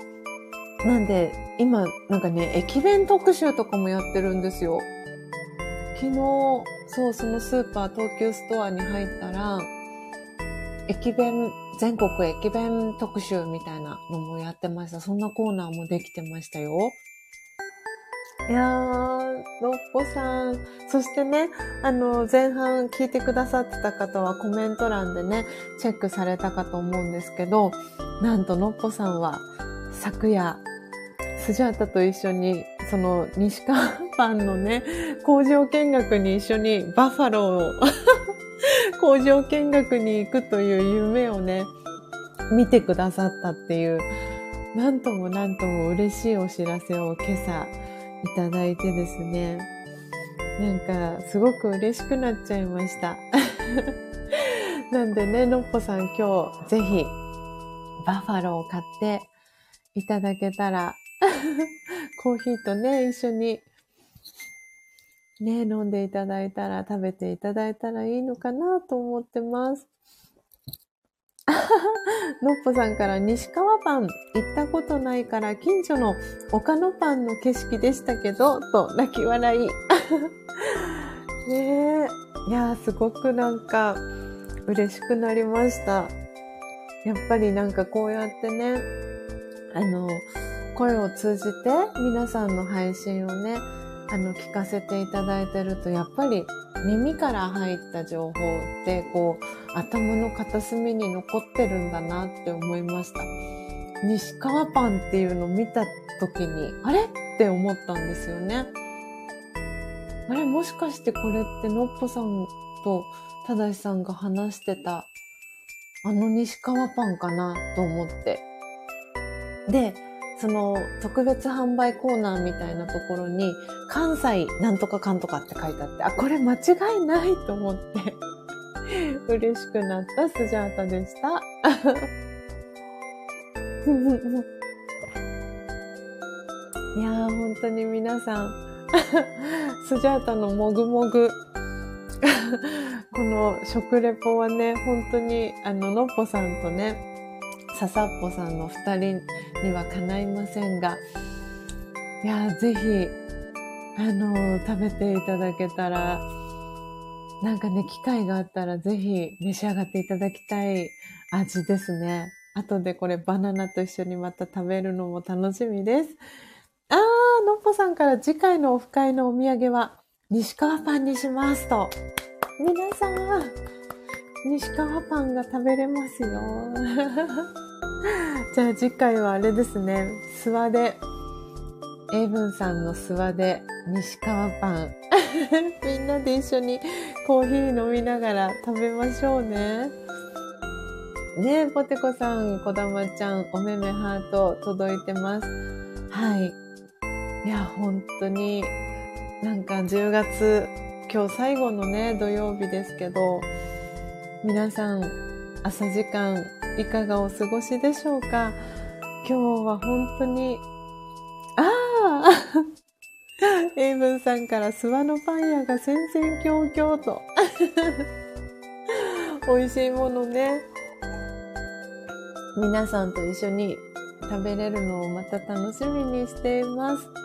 なんで、今、なんかね、駅弁特集とかもやってるんですよ。昨日、そう、そのスーパー、東急ストアに入ったら、駅弁、全国駅弁特集みたいなのもやってました。そんなコーナーもできてましたよ。いやー、のっぽさん。そしてね、あの、前半聞いてくださってた方はコメント欄でね、チェックされたかと思うんですけど、なんとのっぽさんは昨夜、スジャータと一緒に、その西川パンのね、工場見学に一緒にバッファローを工場見学に行くという夢をね、見てくださったっていう、なんともなんとも嬉しいお知らせを今朝いただいてですね、なんかすごく嬉しくなっちゃいました。なんでね、のっぽさん今日ぜひバッファローを買っていただけたら コーヒーとね、一緒に、ね、飲んでいただいたら、食べていただいたらいいのかなと思ってます。のっぽさんから西川パン行ったことないから近所の岡野パンの景色でしたけど、と泣き笑い。ねえ。いや、すごくなんか嬉しくなりました。やっぱりなんかこうやってね、あの、声を通じて皆さんの配信をね、あの、聞かせていただいてると、やっぱり耳から入った情報って、こう、頭の片隅に残ってるんだなって思いました。西川パンっていうのを見た時に、あれ？って思ったんですよね。あれ？もしかしてこれってのっぽさんとただしさんが話してたあの西川パンかなと思って。で、その特別販売コーナーみたいなところに関西なんとかかんとかって書いてあって、あ、これ間違いないと思って 嬉しくなったスジャータでした。いやー、本当に皆さん、スジャータのもぐもぐ。この食レポはね、本当に、あの、のっぽさんとね、ささっぽさんの二人にはかないませんが、いやー、ぜひ、あの食べていただけたら、なんかね、機会があったらぜひ召し上がっていただきたい味ですね。後でこれバナナと一緒にまた食べるのも楽しみです。あー、のっぽさんから次回のオフ会のお土産は西川パンにしますと。皆さん、西川パンが食べれますよ。じゃあ次回はあれですね、諏訪で、英文さんの諏訪で西川パン。みんなで一緒にコーヒー飲みながら食べましょうね。ねえ、ポテコさん、こだまちゃん、おめめハート届いてます。はい。いや、本当に、なんか10月、今日最後のね、土曜日ですけど、皆さん、朝時間、いかがお過ごしでしょうか？今日は本当に、ああ エイブンさんから諏訪のパン屋が戦々恐々と。美味しいものね。皆さんと一緒に食べれるのをまた楽しみにしています。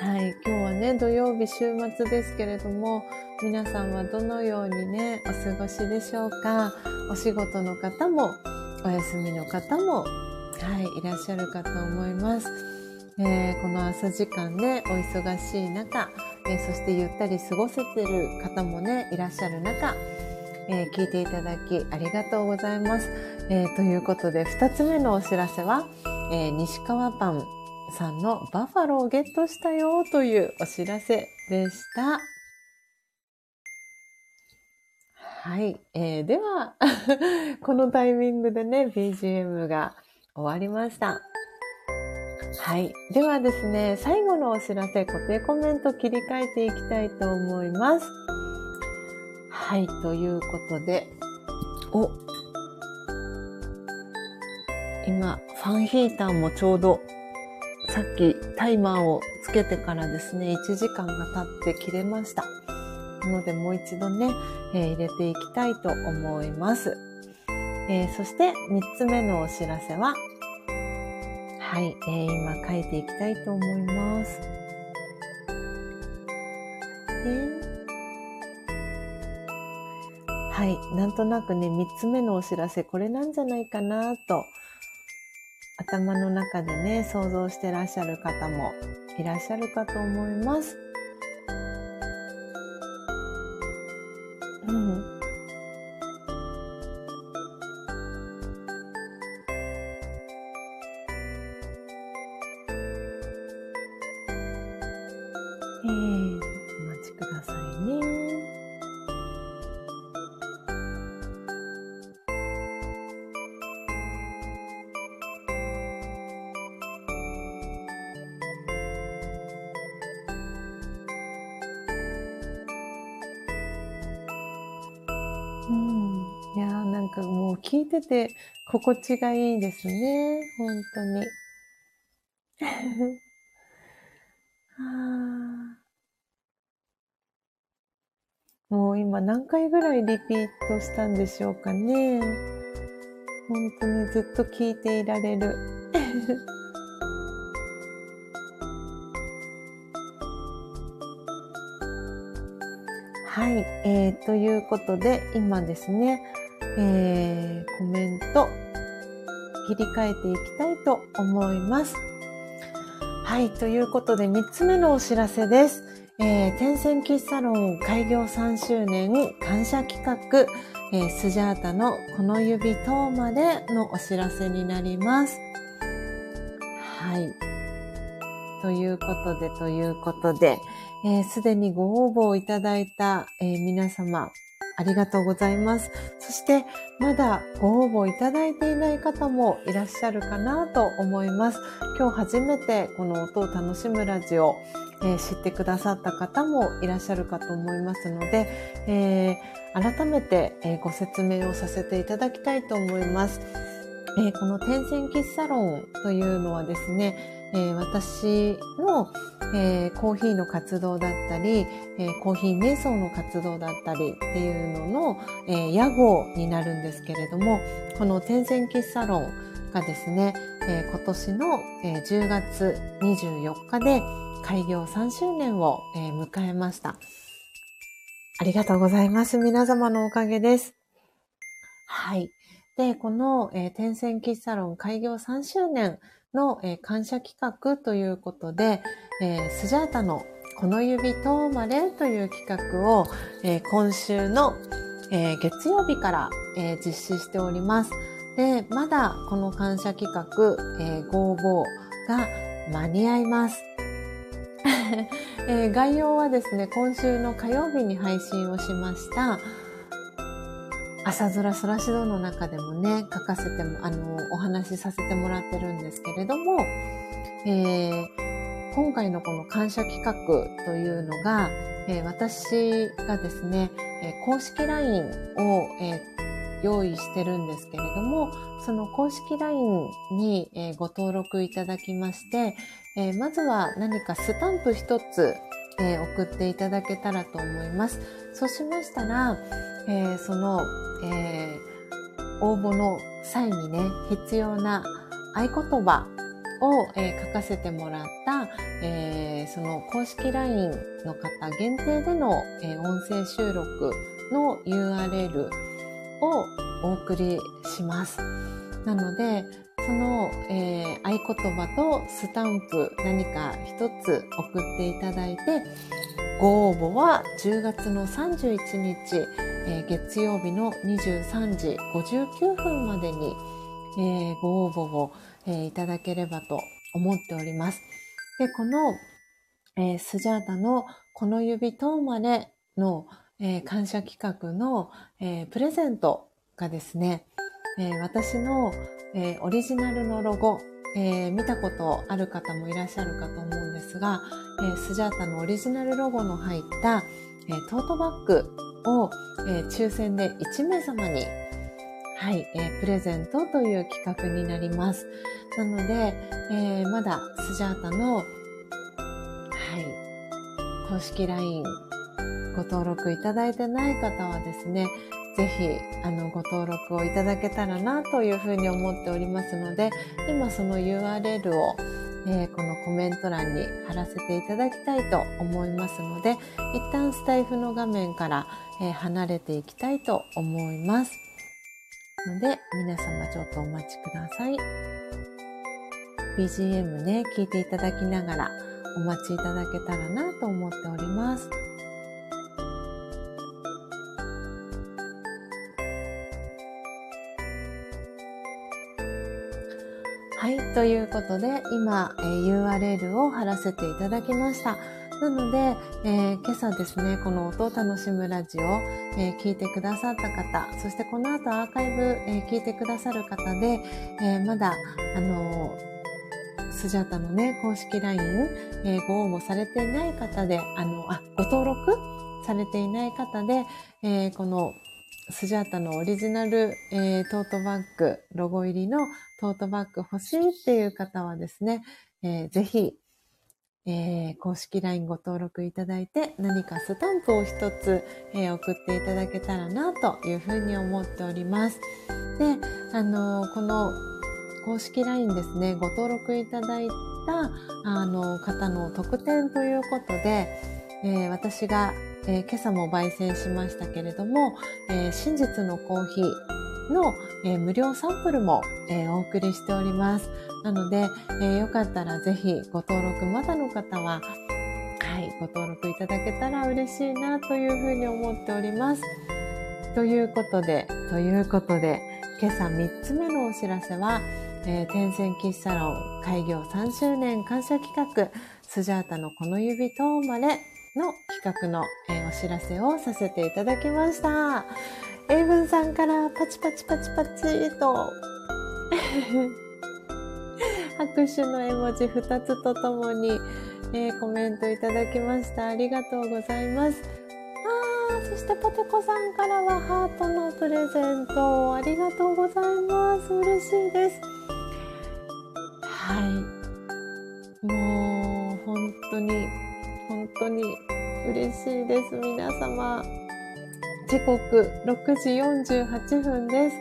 はい。今日はね、土曜日週末ですけれども、皆さんはどのようにね、お過ごしでしょうか？お仕事の方も、お休みの方も、はい、いらっしゃるかと思います。えーこの朝時間ね、お忙しい中、えーそしてゆったり過ごせてる方もね、いらっしゃる中、えー聞いていただきありがとうございます。えということで、二つ目のお知らせは、え西川パンさんのバファローをゲットしたよというお知らせでした。はい。えーでは、このタイミングでね、BGM が終わりました。はい。ではですね、最後のお知らせ、固定コメント切り替えていきたいと思います。はい。ということで、お、今、ファンヒーターもちょうど、さっきタイマーをつけてからですね、1時間が経って切れました。なので、もう一度ね、えー入れていきたいと思います。えーそして、3つ目のお知らせは、はい、えー今書いていきたいと思います。はい、なんとなくね、3つ目のお知らせ、これなんじゃないかなと、頭の中でね、想像してらっしゃる方もいらっしゃるかと思います。てて心地がいいですね。本当に。はもう今何回ぐらいリピートしたんでしょうかね。本当にずっと聞いていられる。はい、えー、ということで今ですね、えー、コメント切り替えていきたいと思います。はい、ということで3つ目のお知らせです。えー、天線喫茶ロン開業3周年感謝企画、えー、スジャータのこの指等までのお知らせになります。はい。ということで、ということで、す、え、で、にご応募をいただいた、えー、皆様、ありがとうございます。そして、まだご応募いただいていない方もいらっしゃるかなと思います。今日初めてこの音を楽しむラジオ、えー、知ってくださった方もいらっしゃるかと思いますので、えー、改めて、え、ご説明をさせていただきたいと思います。えこの天線喫茶ロンというのはですね、え私の、えコーヒーの活動だったり、えコーヒー瞑想の活動だったりっていうのの、え屋号になるんですけれども、この天線喫茶ロンがですね、え今年の、え10月24日で、開業3周年を、えー、迎えました。ありがとうございます。皆様のおかげです。はい。で、この、えー、天線喫茶ロン開業3周年の、感謝企画ということで、えー、スジャータのこの指とまれという企画を、えー、今週の、え、月曜日から、え、実施しております。で、まだこの感謝企画、えー、ご応募が間に合います。え、概要はですね、今週の火曜日に配信をしました、朝空そらしどの中でもね、書かせても、あの、お話しさせてもらってるんですけれども、えー、今回のこの感謝企画というのが、えー、私がですね、え公式 LINE を、え用意してるんですけれども、その公式 LINE に、えご登録いただきまして、えー、まずは何かスタンプ一つ、えー、送っていただけたらと思います。そうしましたら、えー、その、え応募の際にね、必要な合言葉を、え書かせてもらった、えその公式 LINE の方限定での、え音声収録の URL をお送りします。なので、その、えー、合言葉とスタンプ何か一つ送っていただいて、ご応募は10月の31日、えー、月曜日の23時59分までに、えー、ご応募を、えー、いただければと思っております。で、この、えー、スジャータのこの指とまれの、えー、感謝企画の、えー、プレゼントがですね、えー、私の、えー、オリジナルのロゴ、えー、見たことある方もいらっしゃるかと思うんですが、え、スジャータのオリジナルロゴの入った、え、トートバッグを、え、抽選で1名様に、はい、え、プレゼントという企画になります。なので、え、まだスジャータの、はい、公式 LINE ご登録いただいてない方はですね、ぜひ、あの、ご登録をいただけたらなというふうに思っておりますので、今その URL を、えー、このコメント欄に貼らせていただきたいと思いますので、一旦スタイフの画面から、えー、離れていきたいと思います。ので、皆様ちょっとお待ちください。BGM ね、聞いていただきながらお待ちいただけたらなと思っております。はい、ということで、今、え、URL を貼らせていただきました。なので、えー、今朝ですね、この音を楽しむラジオ、えー、聞いてくださった方、そしてこの後アーカイブ、えー、聞いてくださる方で、えまだ、あのスジャタのね、公式 LINE、えご応募されていない方で、あの、あ、ご登録されていない方で、えこのスジャータのオリジナル、えー、トートバッグ、ロゴ入りのトートバッグ欲しいっていう方はですね、えーぜひ、えー公式 LINE ご登録いただいて何かスタンプを一つ、えー送っていただけたらなというふうに思っております。で、あのーこの公式 LINE ですね、ご登録いただいたあの方の特典ということで、えー私が、えー今朝も焙煎しましたけれども、えー真実のコーヒーの、えー無料サンプルも、えお送りしております。なので、えーよかったらぜひご登録まだの方は、はい、ご登録いただけたら嬉しいなというふうに思っております。ということで、ということで、今朝3つ目のお知らせは、えー、天線喫茶ロン開業3周年感謝企画、スジャータのこの指とまれの企画の、えーお知らせをさせていただきました。エイブンさんからパチパチパチパチと、拍手の絵文字2つとともに、えーコメントいただきました。ありがとうございます。あ、そしてポテコさんからはハートのプレゼントありがとうございます。嬉しいです。はい。もう、本当に、本当に嬉しいです。皆様。時刻6時48分です。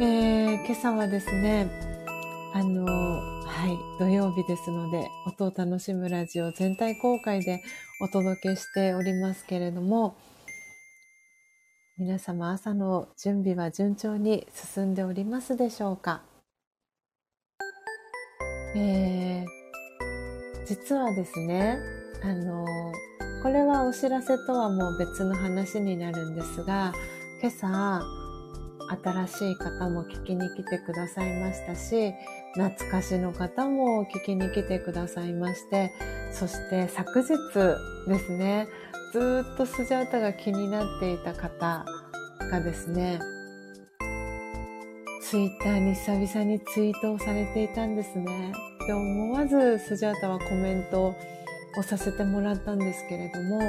えー、今朝はですね、あの、はい、土曜日ですので、音を楽しむラジオ全体公開でお届けしておりますけれども、皆様朝の準備は順調に進んでおりますでしょうか？えー、実はですね、あの、これはお知らせとはもう別の話になるんですが、今朝、新しい方も聞きに来てくださいましたし、懐かしの方も聞きに来てくださいまして、そして昨日ですね、ずっとスジャータが気になっていた方がですね、ツイッターに久々にツイートをされていたんですね。で、思わずスジャータはコメントををさせてもらったんですけれども、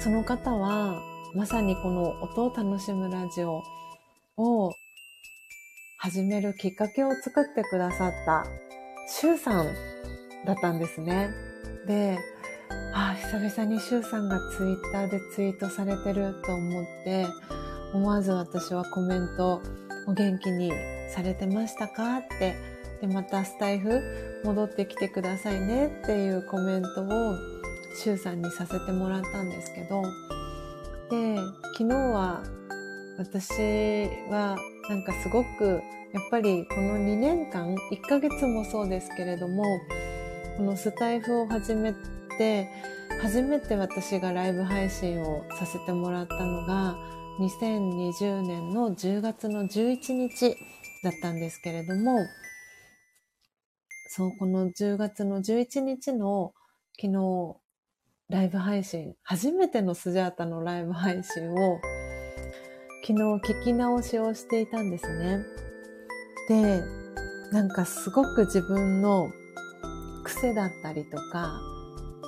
その方は、まさにこの音を楽しむラジオを始めるきっかけを作ってくださった、シュウさんだったんですね。で、あ、久々にシュウさんがツイッターでツイートされてると思って、思わず私はコメントお元気にされてましたかって、で、またスタイフ戻ってきてくださいねっていうコメントをシュウさんにさせてもらったんですけど、で、昨日は私はなんかすごくやっぱりこの2年間、1ヶ月もそうですけれども、このスタイフを始めて、初めて私がライブ配信をさせてもらったのが、2020年の10月の11日だったんですけれども、そう、この10月の11日の昨日、ライブ配信、初めてのスジャータのライブ配信を、昨日聞き直しをしていたんですね。で、なんかすごく自分の癖だったりとか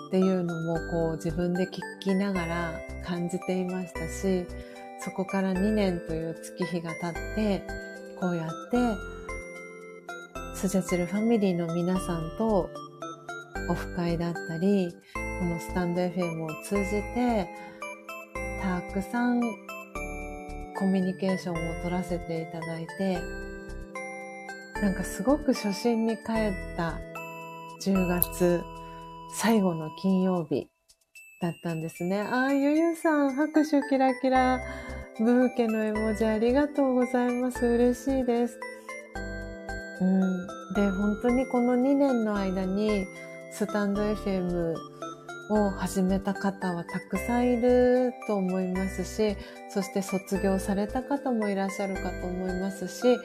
っていうのもこう自分で聞きながら感じていましたし、そこから2年という月日が経って、こうやってスジャチルファミリーの皆さんとオフ会だったり、このスタンド FM を通じて、たくさんコミュニケーションを取らせていただいて、なんかすごく初心に帰った10月最後の金曜日だったんですね。あー、ゆゆさん、拍手キラキラ、ブーケの絵文字ありがとうございます。嬉しいです。うん。で、本当にこの2年の間に、スタンド FM を始めた方はたくさんいると思いますし、そして卒業された方もいらっしゃるかと思いますし、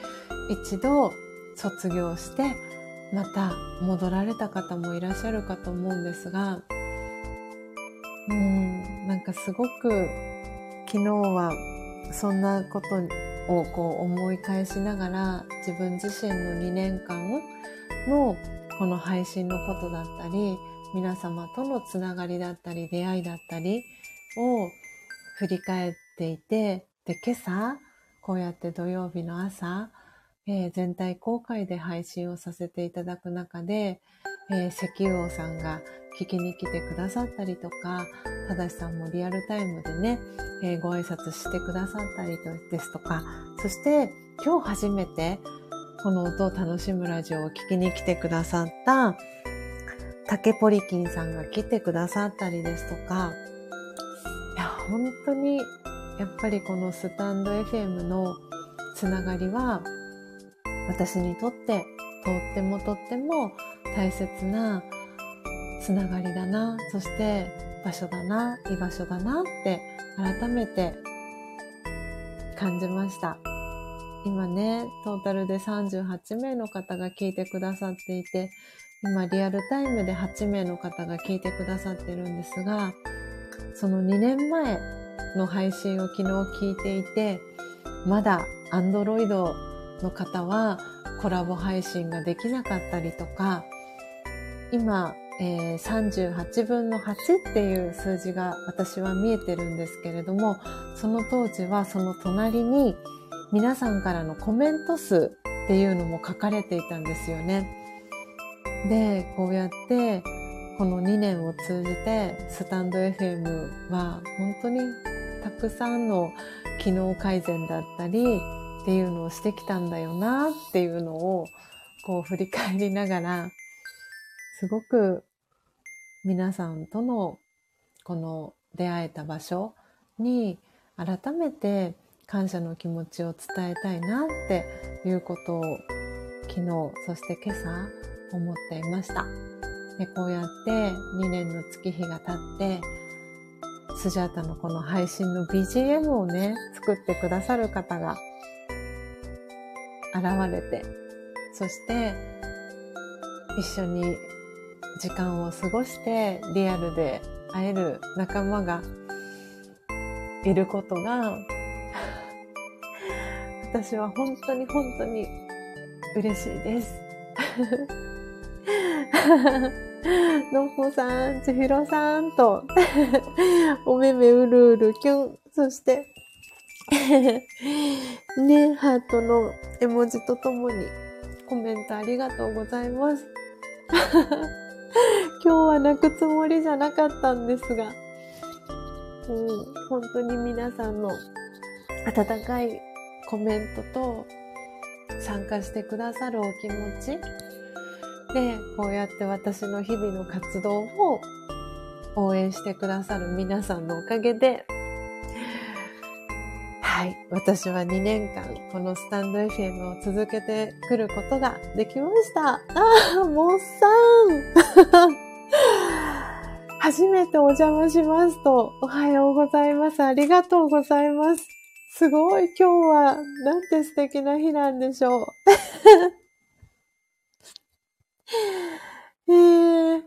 一度卒業して、また戻られた方もいらっしゃるかと思うんですが、うん、なんかすごく昨日はそんなことをこう思い返しながら自分自身の2年間のこの配信のことだったり、皆様とのつながりだったり、出会いだったりを振り返っていて、で、今朝、こうやって土曜日の朝、えー全体公開で配信をさせていただく中で、えー石油王さんが聞きに来てくださったりとか、ただしさんもリアルタイムでね、えーご挨拶してくださったりですとか、そして今日初めてこの音を楽しむラジオを聞きに来てくださった竹ポリキンさんが来てくださったりですとか、いや、本当にやっぱりこのスタンド FM のつながりは私にとってとってもとっても大切なつながりだな、そして場所だな、居場所だなって改めて感じました。今ね、トータルで38名の方が聞いてくださっていて、今リアルタイムで8名の方が聞いてくださってるんですが、その2年前の配信を昨日聞いていて、まだ Android の方はコラボ配信ができなかったりとか、今、えー38分の8っていう数字が私は見えてるんですけれども、その当時はその隣に皆さんからのコメント数っていうのも書かれていたんですよね。で、こうやってこの2年を通じてスタンド FM は本当にたくさんの機能改善だったりっていうのをしてきたんだよなっていうのをこう振り返りながらすごく皆さんとのこの出会えた場所に改めて感謝の気持ちを伝えたいなっていうことを昨日そして今朝思っていました。でこうやって2年の月日が経ってスジャータのこの配信の BGM をね作ってくださる方が現れてそして一緒に時間を過ごしてリアルで会える仲間がいることが 私は本当に本当に嬉しいです。のっぽさん、ちひろさんと、おめめうるうるきゅん、そして、ね、ハートの絵文字とともにコメントありがとうございます。今日は泣くつもりじゃなかったんですが、うん、本当に皆さんの温かいコメントと参加してくださるお気持ちで、こうやって私の日々の活動を応援してくださる皆さんのおかげで、はい、私は2年間このスタンド FM を続けてくることができました。ああ、もっさん初めてお邪魔しますと、おはようございます。ありがとうございます。すごい、今日は、なんて素敵な日なんでしょう。えー、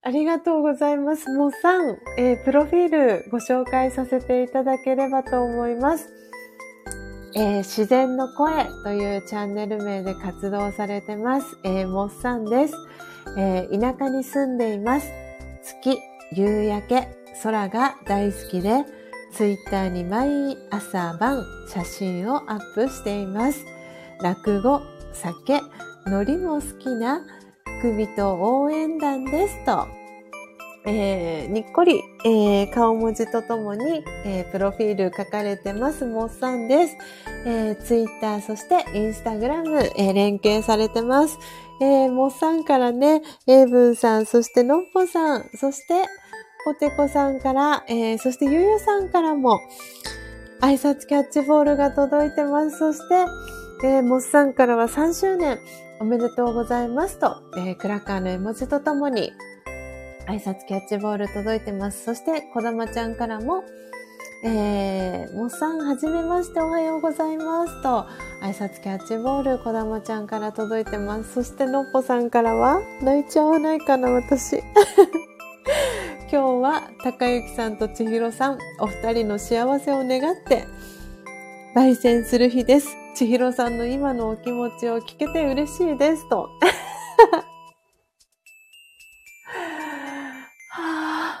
ありがとうございます。もっさん、えープロフィールご紹介させていただければと思います。えー自然の声というチャンネル名で活動されてます。えー、もっさんです。えー田舎に住んでいます。月、夕焼け、空が大好きで、ツイッターに毎朝晩写真をアップしています。落語、酒、海苔も好きな福人応援団ですと、えーにっこり、えー顔文字とともに、えープロフィール書かれてます、もっさんです。えー、ツイッター、そしてインスタグラム、えー連携されてます。えー、もっさんからね、エイブンさん、そしてのっぽさん、そして、ポテコさんから、えーそしてゆゆさんからも、挨拶キャッチボールが届いてます。そして、えー、モスさんからは3周年おめでとうございますと、えークラッカーの絵文字とともに、挨拶キャッチボール届いてます。そして、こだまちゃんからも、えー、モスさんはじめましておはようございますと、挨拶キャッチボール、こだまちゃんから届いてます。そして、のっぽさんからは、泣いちゃわないかな、私。今日は、高幸さんと千尋さん、お二人の幸せを願って、焙煎する日です。千尋さんの今のお気持ちを聞けて嬉しいです。と。はあ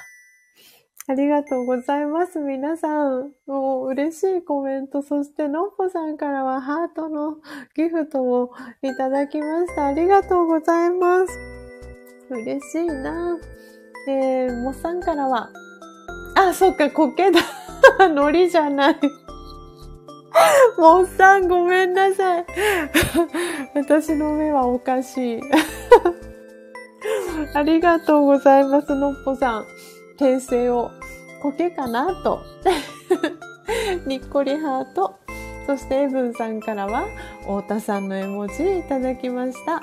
ありがとうございます。皆さん。もう嬉しいコメント。そして、のっぽさんからはハートのギフトをいただきました。ありがとうございます。嬉しいな。えー、もっさんからは、あ、そっか、苔だ。海苔じゃない。もっさんごめんなさい。私の目はおかしい。ありがとうございます、のっぽさん。訂正を。苔かなと。にっこりハート。そして、エブンさんからは、太田さんの絵文字いただきました。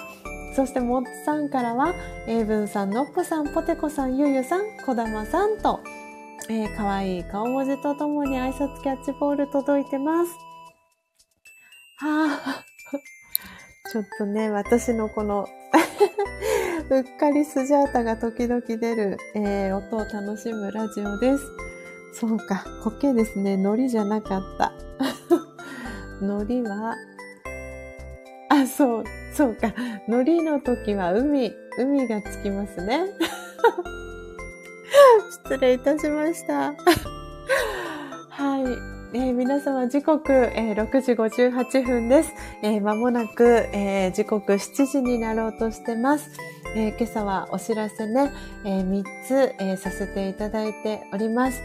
そして、もっさんからは、エブンさん、のっぽさん、ポテコさん、ゆゆさん、こだまさんと、えー、かわいい顔文字とともに挨拶キャッチボール届いてます。はあ、ちょっとね、私のこの うっかりスジャータが時々出る、えー、音を楽しむラジオです。そうか、苔ですね。海苔じゃなかった。海苔は、あ、そう、そうか。海苔の時は海、海がつきますね。失礼いたしました。はい。えー、皆様時刻、えー、6時58分です。えー、間もなく、えー、時刻7時になろうとしてます。え、今朝はお知らせね、え、3つ、え、させていただいております。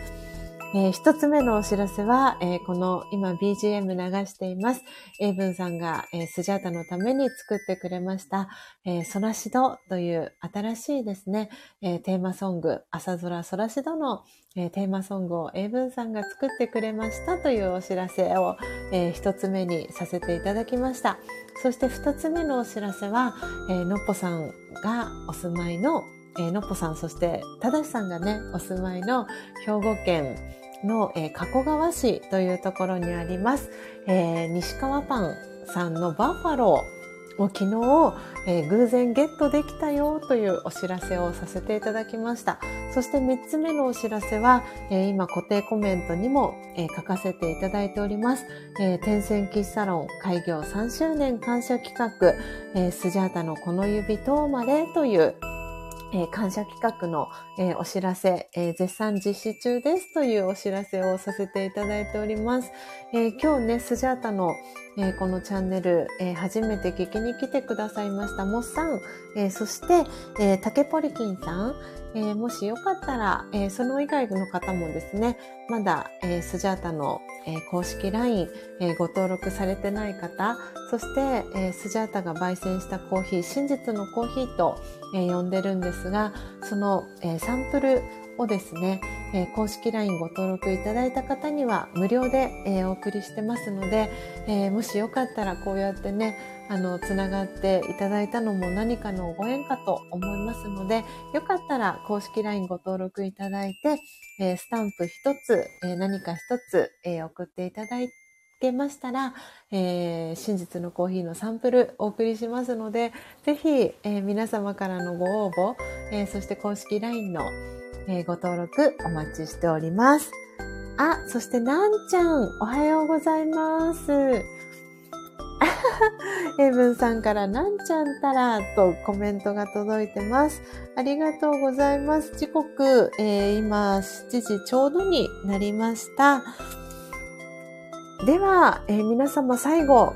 えー、一つ目のお知らせは、えー、この今 BGM 流しています。エイブンさんが、えー、スジャータのために作ってくれました、えー、ソラシドという新しいですね、えー、テーマソング、朝空ソラシドの、えー、テーマソングをエイブンさんが作ってくれましたというお知らせを、えー、一つ目にさせていただきました。そして二つ目のお知らせは、えー、のっぽさんがお住まいのえー、のっぽさん、そして、ただしさんがね、お住まいの兵庫県の、えー、加古川市というところにあります、えー、西川パンさんのバッファローを昨日、えー、偶然ゲットできたよというお知らせをさせていただきました。そして3つ目のお知らせは、えー、今固定コメントにも、えー、書かせていただいております。えー、天線喫サロン開業3周年感謝企画、えー、スジャータのこの指とまれというえー、感謝企画の、えー、お知らせ、えー、絶賛実施中ですというお知らせをさせていただいております。え今日ね、スジャータの、えこのチャンネル、え初めて聞きに来てくださいました。モッさん、えそして、えー、竹ポリキンさん、えもしよかったら、えその以外の方もですね、まだ、えスジャータの、え公式 LINE、えご登録されてない方、そして、えスジャータが焙煎したコーヒー、真実のコーヒーと、え呼んでるんですが、その、えサンプルをですね、え公式 LINE ご登録いただいた方には無料で、えお送りしてますので、えもしよかったらこうやってね、あの、つながっていただいたのも何かのご縁かと思いますので、よかったら公式 LINE ご登録いただいて、えスタンプ一つ、え何か一つ、え送っていただいけましたら、えー、真実のコーヒーのサンプルお送りしますので、ぜひ、えー、皆様からのご応募、えー、そして公式 LINE の、えご登録お待ちしております。あ、そしてなんちゃん、おはようございます。エブンさんからなんちゃんたらとコメントが届いてます。ありがとうございます。時刻、えー、今7時ちょうどになりました。では、えー、皆様最後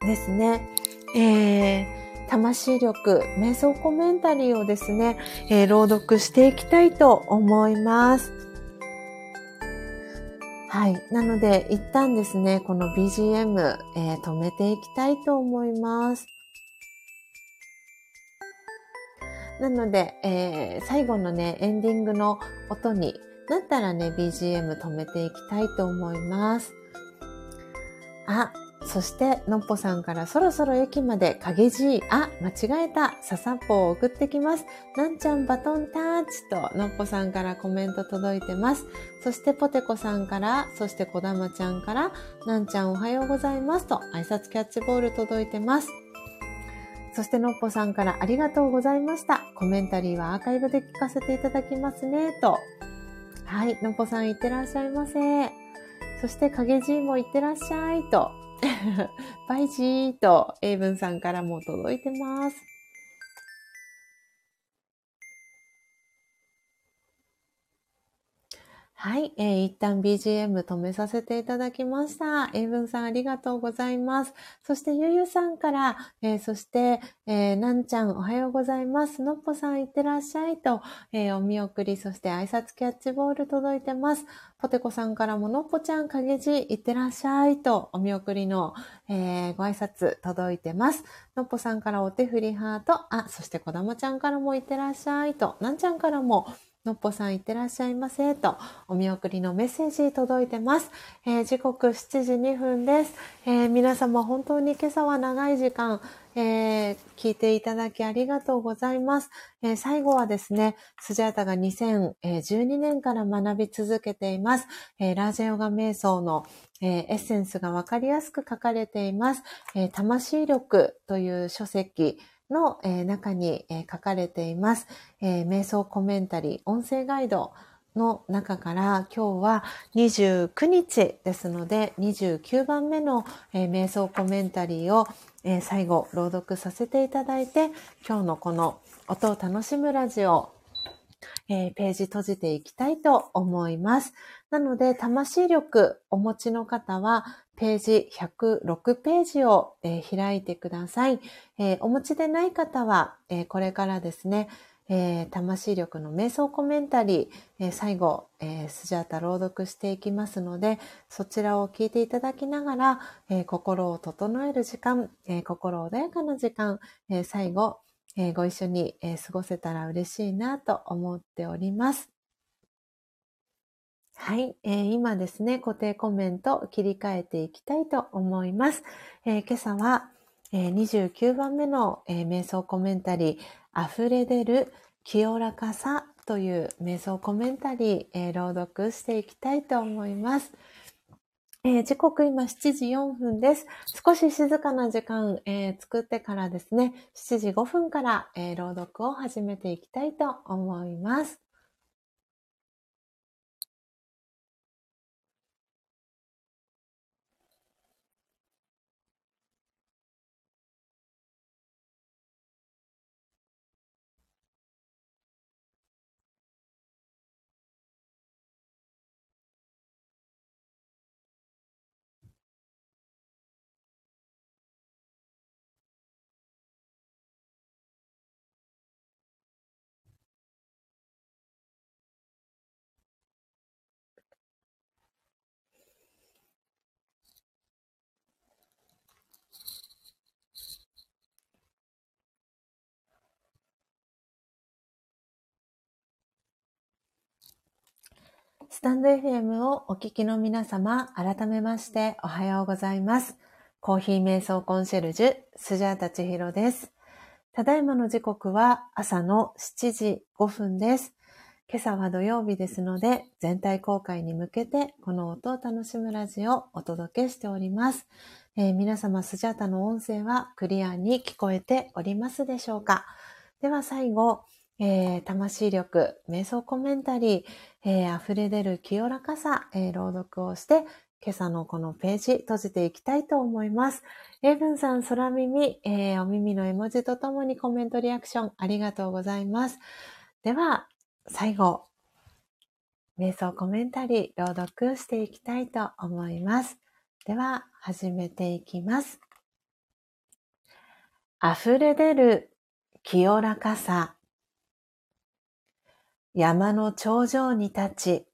ですね、えー、魂力、瞑想コメンタリーをですね、えー、朗読していきたいと思います。はい。なので、一旦ですね、この BGM、えー、止めていきたいと思います。なので、えー、最後のね、エンディングの音になったらね、BGM 止めていきたいと思います。あ、そして、のっぽさんからそろそろ駅まで影じいあ、間違えた、ささっぽを送ってきます。なんちゃんバトンタッチと、のっぽさんからコメント届いてます。そして、ポテコさんから、そして、こだまちゃんから、なんちゃんおはようございますと、挨拶キャッチボール届いてます。そして、のっぽさんからありがとうございました。コメンタリーはアーカイブで聞かせていただきますね、と。はい、のっぽさんいってらっしゃいませ。そして、影じいもいってらっしゃい、と。バイジーと、英文さんからも届いてます。はい、えー一旦 BGM 止めさせていただきました。英文さんありがとうございます。そしてゆゆさんから、えーそして、えーなんちゃんおはようございます。のっぽさんいってらっしゃいと、えーお見送り、そして挨拶キャッチボール届いてます。ポテコさんからものっぽちゃん影字いってらっしゃいと、お見送りの、えーご挨拶届いてます。のっぽさんからお手振りハート、あ、そしてこだまちゃんからもいってらっしゃいと、なんちゃんからも、のっぽさんいってらっしゃいませと、お見送りのメッセージ届いてます。えー時刻7時2分です、えー皆様本当に今朝は長い時間、えー聞いていただきありがとうございます。えー最後はですね、スジャータが2012年から学び続けています。えーラージェヨガ瞑想の、エッセンスがわかりやすく書かれています。魂力という書籍の、え中に、え書かれています。え瞑想コメンタリー、音声ガイドの中から今日は29日ですので29番目の、え瞑想コメンタリーを、え最後朗読させていただいて今日のこの音を楽しむラジオえページ閉じていきたいと思います。なので、魂力お持ちの方は、ページ106ページを、えー開いてください。えーお持ちでない方は、えーこれからですね、魂力の瞑想コメンタリー、最後、スジャータ朗読していきますので、そちらを聞いていただきながら、心を整える時間、心穏やかな時間、最後、ご一緒に、過ごせたら嬉しいなと思っております。はい、えー今ですね、固定コメント切り替えていきたいと思います。えー今朝は、えー29番目の、えー瞑想コメンタリー、溢れ出る清らかさという瞑想コメンタリー、えー朗読していきたいと思います。えー時刻今7時4分です。少し静かな時間、えー作ってからですね、7時5分から、えー朗読を始めていきたいと思います。タンド FM をお聞きの皆様、改めましておはようございます。コーヒー瞑想コンシェルジュ、スジャータチヒロです。ただいまの時刻は朝の7時5分です。今朝は土曜日ですので、全体公開に向けてこの音を楽しむラジオをお届けしております。えー皆様、スジャータの音声はクリアに聞こえておりますでしょうかでは最後、えー魂力、瞑想コメンタリー、えー溢れ出る清らかさ、えー朗読をして、今朝のこのページ閉じていきたいと思います。エイブンさん、空耳、えーお耳の絵文字とともにコメントリアクションありがとうございます。では、最後、瞑想コメンタリー朗読していきたいと思います。では、始めていきます。溢れ出る清らかさ。山の頂上に立ち、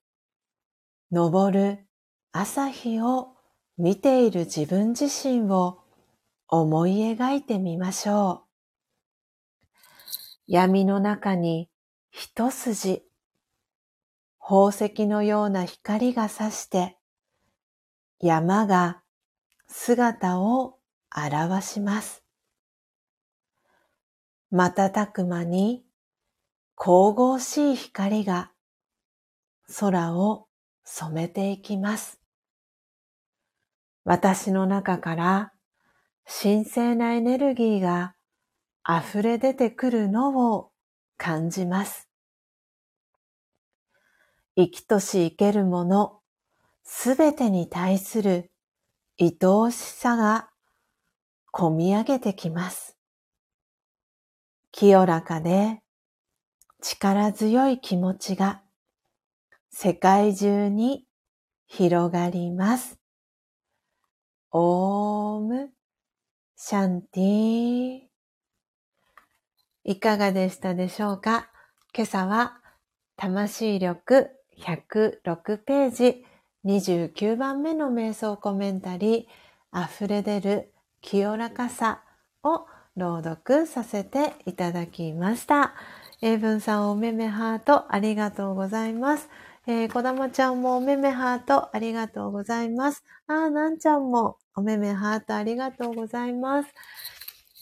昇る朝日を見ている自分自身を思い描いてみましょう。闇の中に一筋、宝石のような光が差して、山が姿を現します。瞬く間に神々しい光が空を染めていきます。私の中から神聖なエネルギーが溢れ出てくるのを感じます。生きとし生けるものすべてに対する愛おしさが込み上げてきます。清らかで力強い気持ちが世界中に広がります。オームシャンティいかがでしたでしょうか？今朝は魂力106ページ29番目の瞑想コメンタリー溢れ出る清らかさを朗読させていただきました。英文さんおめめハートありがとうございます。えー、こだまちゃんもおめめハートありがとうございます。あー、なんちゃんもおめめハートありがとうございます。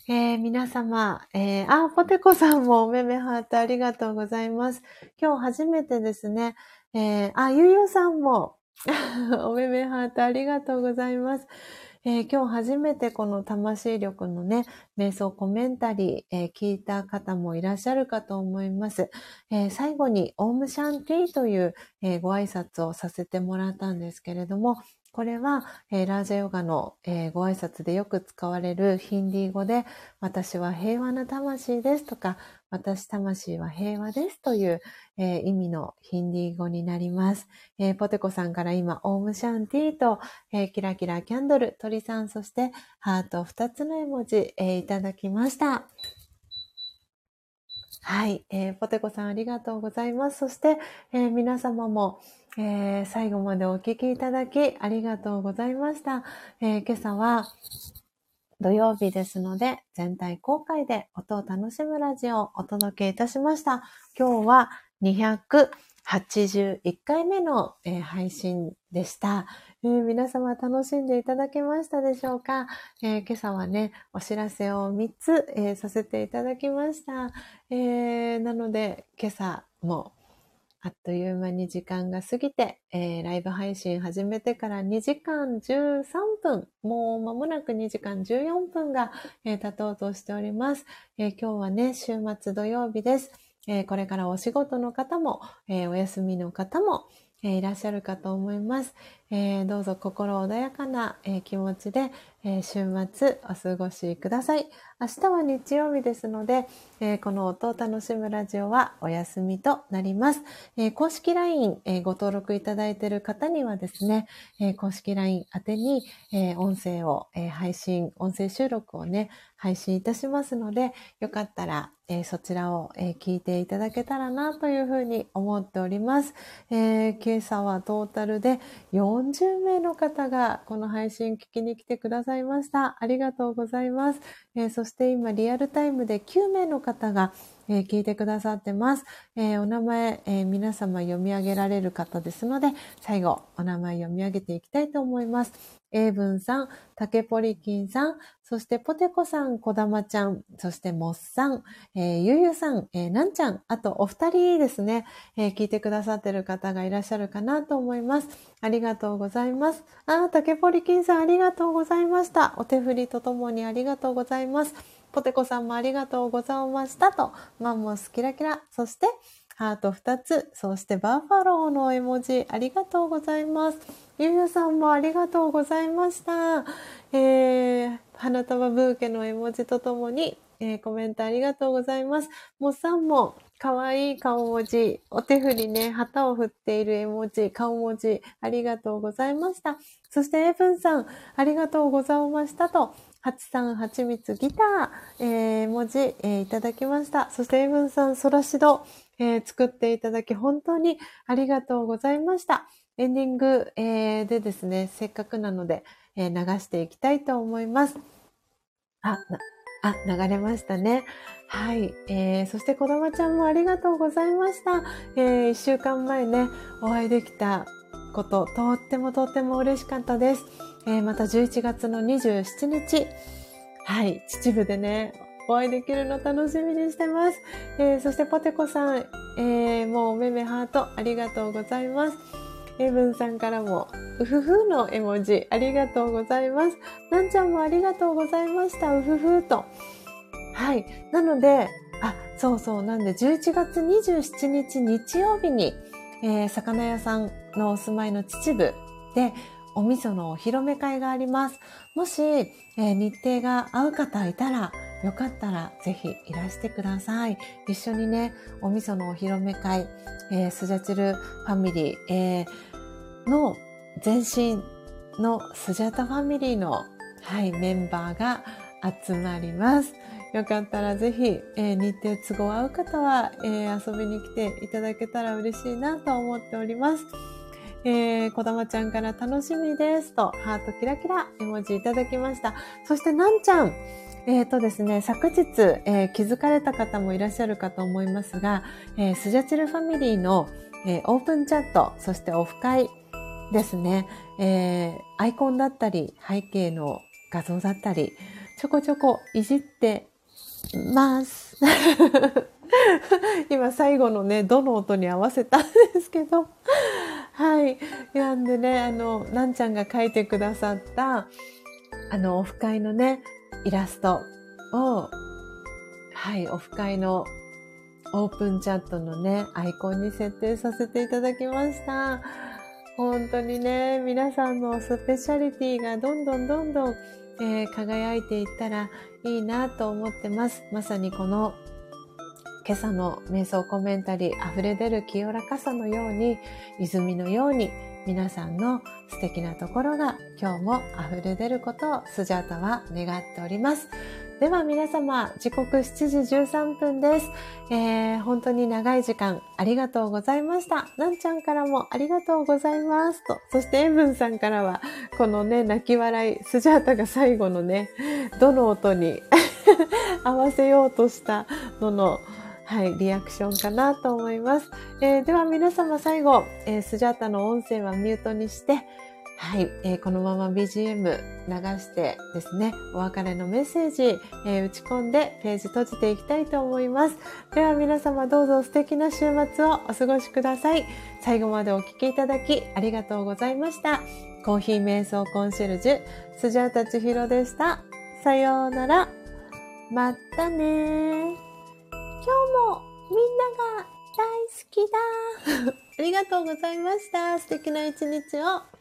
えー、皆様、えー、あ、ポテコさんもおめめハートありがとうございます。今日初めてですね。えー、あ、ゆゆさんも おめめハートありがとうございます。えー、今日初めてこの魂力のね、瞑想コメンタリー、えー、聞いた方もいらっしゃるかと思います。えー、最後にオームシャンティという、えご挨拶をさせてもらったんですけれども、これは、えー、ラージャヨガの、えー、ご挨拶でよく使われるヒンディー語で、私は平和な魂ですとか、私魂は平和ですという、えー、意味のヒンディー語になります。えポテコさんから今、オームシャンティーと、えキラキラキャンドル、鳥さん、そしてハート2つの絵文字、えいただきました。はい、えポテコさんありがとうございます。そして、え皆様も、えー、最後までお聞きいただきありがとうございました。え、今朝は土曜日ですので、全体公開で音を楽しむラジオをお届けいたしました。今日は281回目の、えー、配信でした、えー、皆様楽しんでいただけましたでしょうか、え今朝はね、お知らせを3つ、させていただきました。なので、今朝もあっという間に時間が過ぎて、えー、ライブ配信始めてから2時間13分、もう間もなく2時間14分が、えー、経とうとしております、えー、今日はね、週末土曜日です。えこれからお仕事の方も、えお休みの方も、えいらっしゃるかと思います。えどうぞ心穏やかな、え気持ちで、え週末お過ごしください。明日は日曜日ですので、えこの音を楽しむラジオはお休みとなります。え公式 LINE、えご登録いただいている方にはですね、え公式 LINE 宛てに、え音声を、え配信、音声収録をね、配信いたしますので、よかったら、えそちらを、え聞いていただけたらなというふうに思っております。え、今朝はトータルで40名の方がこの配信聞きに来てくださいました。ありがとうございます。えー、そして今リアルタイムで9名の方が、えー、聞いてくださってます。えお名前、え皆様読み上げられる方ですので、最後お名前読み上げていきたいと思います。英文さん、竹ポリキンさん、そしてポテコさん、こだまちゃん、そしてモッさん、えー、ゆうゆさん、えー、なんちゃん、あとお二人ですね、えー、聞いてくださってる方がいらっしゃるかなと思います。ありがとうございます。あ、竹ポリキンさんありがとうございました。お手振りとともにありがとうございます。ポテコさんもありがとうございましたと、マンモスキラキラ、そしてハート2つ、そしてバッファローの絵文字、ありがとうございます。ゆうゆさんもありがとうございました。えー、花束ブーケの絵文字とともに、えー、コメントありがとうございます。もっさんも、かわいい顔文字、お手振りね、旗を振っている絵文字、顔文字、ありがとうございました。そして、エブンさん、ありがとうございましたと、はちさん、はちみつギター、えー、文字、えー、いただきました。そして、エブンさん、ソラシド、えー、作っていただき、本当にありがとうございました。エンディング、えー、でですね、せっかくなので、えー、流していきたいと思います。あ、あ、流れましたね。はい。えー、そして子供ちゃんもありがとうございました。えー、一週間前ね、お会いできたこと、とってもとっても嬉しかったです。えー、また11月の27日、はい、秩父でね、お会いできるの楽しみにしてます。えー、そしてポテコさん、えー、もうおめめハートありがとうございます。エブンさんからも、うふふの絵文字、ありがとうございます。なんちゃんもありがとうございました。うふふと。はい。なので、あ、そうそう。なんで、11月27日日曜日に、えー、魚屋さんのお住まいの秩父で、お味噌のお披露目会があります。もし、えー、日程が合う方いたら、よかったらぜひいらしてください。一緒にね、お味噌のお披露目会、えー、スジャチルファミリー、えー、の前身のスジャタファミリーの、はい、メンバーが集まります。よかったらぜひ、えー、日程都合合う方は、えー、遊びに来ていただけたら嬉しいなと思っております。えー、こだまちゃんから楽しみですと、ハートキラキラ絵文字いただきました。そしてなんちゃん、え、ー、とですね、昨日、えー、気づかれた方もいらっしゃるかと思いますが、えー、スジャチルファミリーの、えー、オープンチャット、そしてオフ会ですね、えー、アイコンだったり、背景の画像だったり、ちょこちょこいじってます。今最後のね、どの音に合わせたんですけど。はい。なんでね、あの、なんちゃんが書いてくださった、あの、オフ会のね、イラストを、はい、オフ会のオープンチャットのね、アイコンに設定させていただきました。本当にね、皆さんのスペシャリティがどんどんどんどん、えー、輝いていったらいいなと思ってます。まさにこの今朝の瞑想コメンタリー溢れ出る清らかさのように、泉のように皆さんの素敵なところが今日も溢れ出ることをスジャータは願っております。では皆様、時刻7時13分です。えー、本当に長い時間ありがとうございました。なんちゃんからもありがとうございますと。そしてエブンさんからは、このね、泣き笑い、スジャータが最後のね、どの音に 合わせようとしたのの、はい、リアクションかなと思います。えー、では皆様最後、えー、スジャータの音声はミュートにして、はい、えー、このまま BGM 流してですね、お別れのメッセージ、えー、打ち込んでページ閉じていきたいと思います。では皆様どうぞ素敵な週末をお過ごしください。最後までお聴きいただきありがとうございました。コーヒー瞑想コンシェルジュ、スジャータ千尋でした。さようなら。またね今日もみんなが大好きだ。ありがとうございました。素敵な一日を。